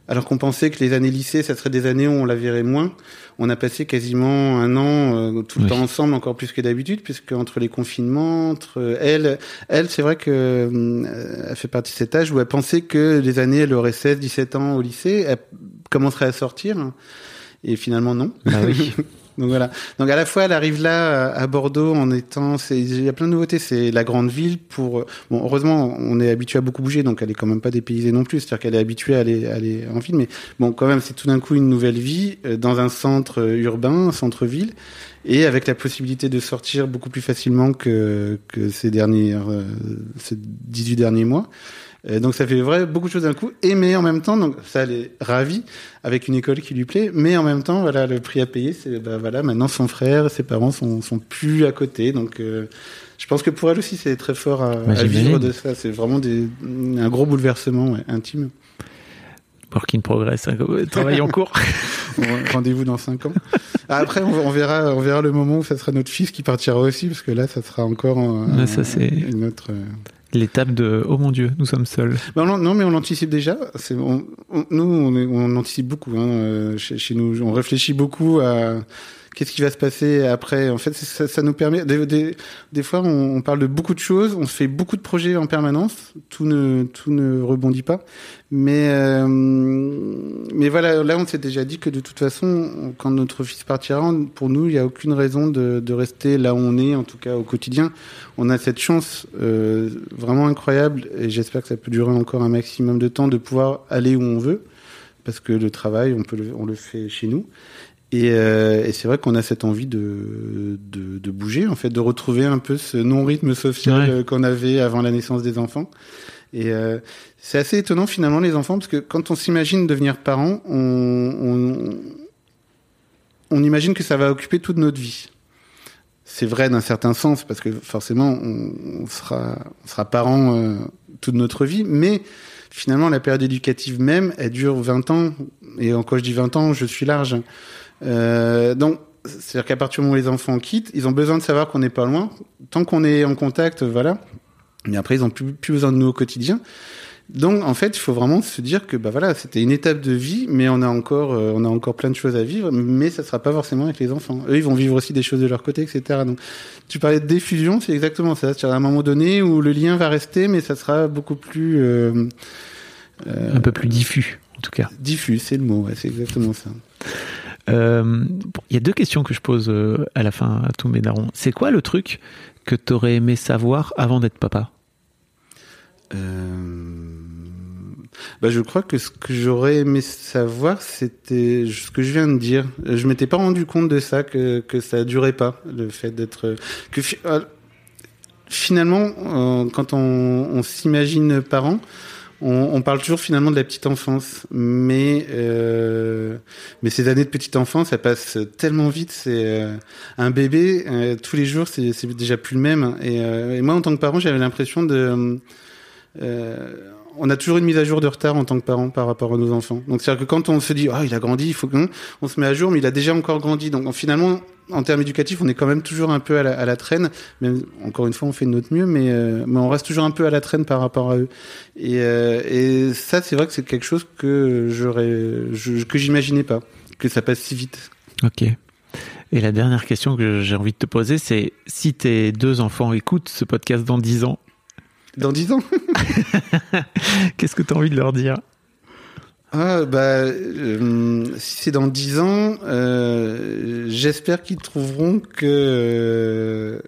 Speaker 1: alors qu'on pensait que les années lycée ça serait des années où on la verrait moins, on a passé quasiment un an euh, tout le
Speaker 3: Oui.
Speaker 1: temps ensemble encore plus que d'habitude puisque entre les confinements, entre elle, elle c'est vrai que euh, elle fait partie de cet âge où elle pensait que les années elle aurait 16, 17 ans au lycée, elle commencerait à sortir et finalement non.
Speaker 3: Bah oui.
Speaker 1: Donc voilà. Donc à la fois elle arrive là à à Bordeaux en étant, il y a plein de nouveautés. C'est la grande ville pour. Bon heureusement on est habitué à beaucoup bouger donc elle est quand même pas dépaysée non plus. C'est-à-dire qu'elle est habituée à aller, à aller en ville, mais bon quand même c'est tout d'un coup une nouvelle vie euh, dans un centre euh, urbain, un centre-ville, et avec la possibilité de sortir beaucoup plus facilement que que ces dernières, euh, ces 18 derniers mois. Euh, donc ça fait vrai beaucoup de choses d'un coup. Et mais en même temps donc ça elle est ravie avec une école qui lui plaît. Mais en même temps voilà le prix à payer c'est bah voilà maintenant son frère ses parents sont sont plus à côté. Donc euh, je pense que pour elle aussi c'est très fort à,
Speaker 3: Bah,
Speaker 1: à vivre de ça. C'est vraiment des un gros bouleversement ouais, intime.
Speaker 3: Work in progress, hein, travail en cours.
Speaker 1: rendez-vous dans cinq ans. Après on, verra on verra le moment où ça sera notre fils qui partira aussi parce que là ça sera encore un-
Speaker 3: ça,
Speaker 1: une autre euh,
Speaker 3: L'étape de oh mon dieu, nous sommes seuls.
Speaker 1: Ben, non, non, mais on l'anticipe déjà. C'est, on, nous, on, on anticipe beaucoup hein, euh, chez, chez nous. On réfléchit beaucoup à qu'est-ce qui va se passer après? En fait, ça, ça nous permet. Des, des, des fois, on, on parle de beaucoup de choses. On fait beaucoup de projets en permanence. Tout ne, tout ne rebondit pas. Mais, euh, mais voilà, là, on s'est déjà dit que de toute façon, quand notre fils partira, pour nous, il n'y a aucune raison de, de rester là où on est, en tout cas au quotidien. On a cette chance euh, vraiment incroyable, et j'espère que ça peut durer encore un maximum de temps, de pouvoir aller où on veut. parce que le travail, on peut le, on le fait chez nous. Et, euh, et c'est vrai qu'on a cette envie de, de, de, bouger, en fait, de retrouver un peu ce non-rythme social
Speaker 3: Ouais.
Speaker 1: qu'on avait avant la naissance des enfants. Et euh, c'est assez étonnant finalement les enfants, parce que quand on s'imagine devenir parent, on, on, on imagine que ça va occuper toute notre vie. C'est vrai d'un certain sens, parce que forcément, on, on sera, on sera parent euh, toute notre vie, mais finalement, la période éducative même, elle dure 20 ans. Et quand je dis 20 ans, je suis large. Euh, donc, c'est-à-dire qu'à partir du moment où les enfants quittent, ils ont besoin de savoir qu'on n'est pas loin. Tant qu'on est en contact, voilà. Mais après, ils ont plus, plus besoin de nous au quotidien. Donc, en fait, il faut vraiment se dire que, bah voilà, c'était une étape de vie, mais on a encore, euh, on a encore plein de choses à vivre, mais ça sera pas forcément avec les enfants.Eux, ils vont vivre aussi des choses de leur côté, etc. Donc, tu parlais de diffusion, c'est exactement ça. C'est-à-dire à un moment donné où le lien va rester, mais ça sera beaucoup plus euh, euh,
Speaker 3: Un peu plus diffus, en tout cas.
Speaker 1: diffus, c'est le mot. Ouais, c'est exactement ça.
Speaker 3: Euh, Il y a deux questions que je pose euh, à la fin à tous mes darons. C'est quoi le truc que tu aurais aimé savoir avant d'être papa?
Speaker 1: Euh, Bah, je crois que ce que j'aurais aimé savoir, c'était ce que je viens de dire. Je m'étais pas rendu compte de ça, que, que ça durait pas, le fait d'être. que fi- euh, Finalement, euh, quand on, on s'imagine parent, on, parle toujours finalement de la petite enfance, mais euh, mais ces années de petite enfance, ça passe tellement vite. C'est euh, un bébé euh, tous les jours, c'est déjà plus le même. Et, moi, en tant que parent, j'avais l'impression de on a toujours une mise à jour de retard en tant que parent par rapport à nos enfants. Donc c'est-à-dire que quand on se dit ah il a grandi, il faut que on se met à jour, mais il a déjà encore grandi. Donc finalement en termes éducatifs, on est quand même toujours un peu à la, à la traîne. Mais encore une fois, on fait de notre mieux, mais, euh, mais on reste toujours un peu à la traîne par rapport à eux. Et, euh, et ça, c'est vrai que c'est quelque chose que j'aurais, je, que j'imaginais pas, que ça passe si vite.
Speaker 3: Ok. Et la dernière question que j'ai envie de te poser, c'est si tes deux enfants écoutent ce podcast dans 10 ans,
Speaker 1: Dans dix ans.
Speaker 3: qu'est-ce que tu as envie de leur dire?
Speaker 1: Ah bah euh, si c'est dans dix ans, euh, j'espère qu'ils trouveront que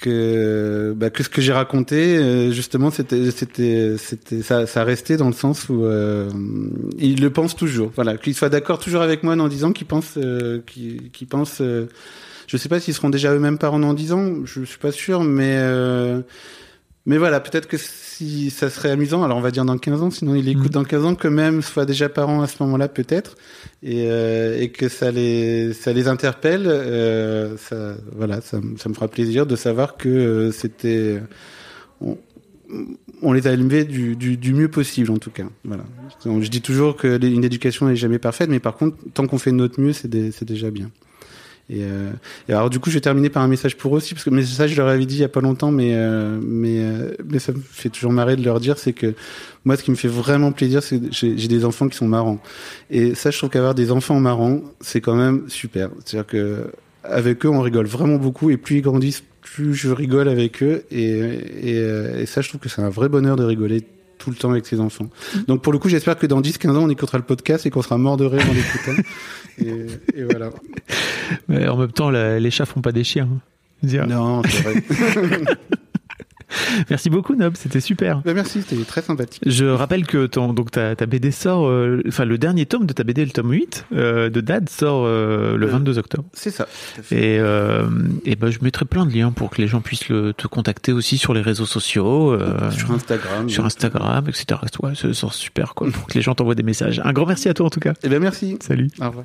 Speaker 1: que bah, que ce que j'ai raconté euh, justement c'était c'était c'était ça ça restait dans le sens où euh, ils le pensent toujours. Voilà qu'ils soient d'accord toujours avec moi dans dix ans qu'ils pensent euh, qu'ils qu'ils pensent euh, je sais pas s'ils seront déjà eux-mêmes parents dans dix ans je suis pas sûr mais euh, mais voilà, peut-être que si ça serait amusant, alors on va dire dans 15 ans, sinon il écoute
Speaker 3: Mm.
Speaker 1: dans 15 ans, que même soit déjà parent à ce moment-là, peut-être, et, euh, et que ça les, ça les interpelle, euh, ça, voilà, ça, me- ça me fera plaisir de savoir que euh, c'était, on, on les a élevés du, du, du mieux possible en tout cas. Voilà. Donc, je dis toujours que les- une éducation n'est jamais parfaite, mais par contre, tant qu'on fait de notre mieux, c'est déjà bien. Et, euh, et alors du coup, je vais terminer par un message pour eux aussi, parce que ça, je leur avais dit il y a pas longtemps, mais euh, mais euh, mais ça me fait toujours marrer de leur dire, c'est que moi, ce qui me fait vraiment plaisir, c'est que j'ai j'ai des enfants qui sont marrants. Et ça, je trouve qu'avoir des enfants marrants, c'est quand même super. C'est-à-dire que avec eux, on rigole vraiment beaucoup, et plus ils grandissent, plus je rigole avec eux, et et, euh, et ça, je trouve que c'est un vrai bonheur de rigoler tout le temps avec ses enfants. Donc pour le coup, j'espère que dans 10-15 ans, on écoutera le podcast et qu'on sera mort de rire en l'écoutant. et, et voilà.
Speaker 3: Mais en même temps, la- les chats font pas des chiens. hein.
Speaker 1: Non, c'est vrai.
Speaker 3: Merci beaucoup, Nob, c'était super.
Speaker 1: Bah, merci, c'était très sympathique.
Speaker 3: Je rappelle que ton, donc ta, ta BD sort, euh, enfin le dernier tome de ta BD, le tome 8 euh, de Dad, sort euh, le
Speaker 1: Euh,
Speaker 3: 22 octobre.
Speaker 1: C'est ça.
Speaker 3: Et, euh, et ben, je mettrai plein de liens pour que les gens puissent le, te contacter aussi sur les réseaux sociaux, euh,
Speaker 1: sur Instagram.
Speaker 3: sur Instagram, etc. Ouais, c'est c'est super quoi, pour que les gens t'envoient des messages. Un grand merci à toi en tout cas.
Speaker 1: Eh bien, merci.
Speaker 3: Salut.
Speaker 1: Au revoir.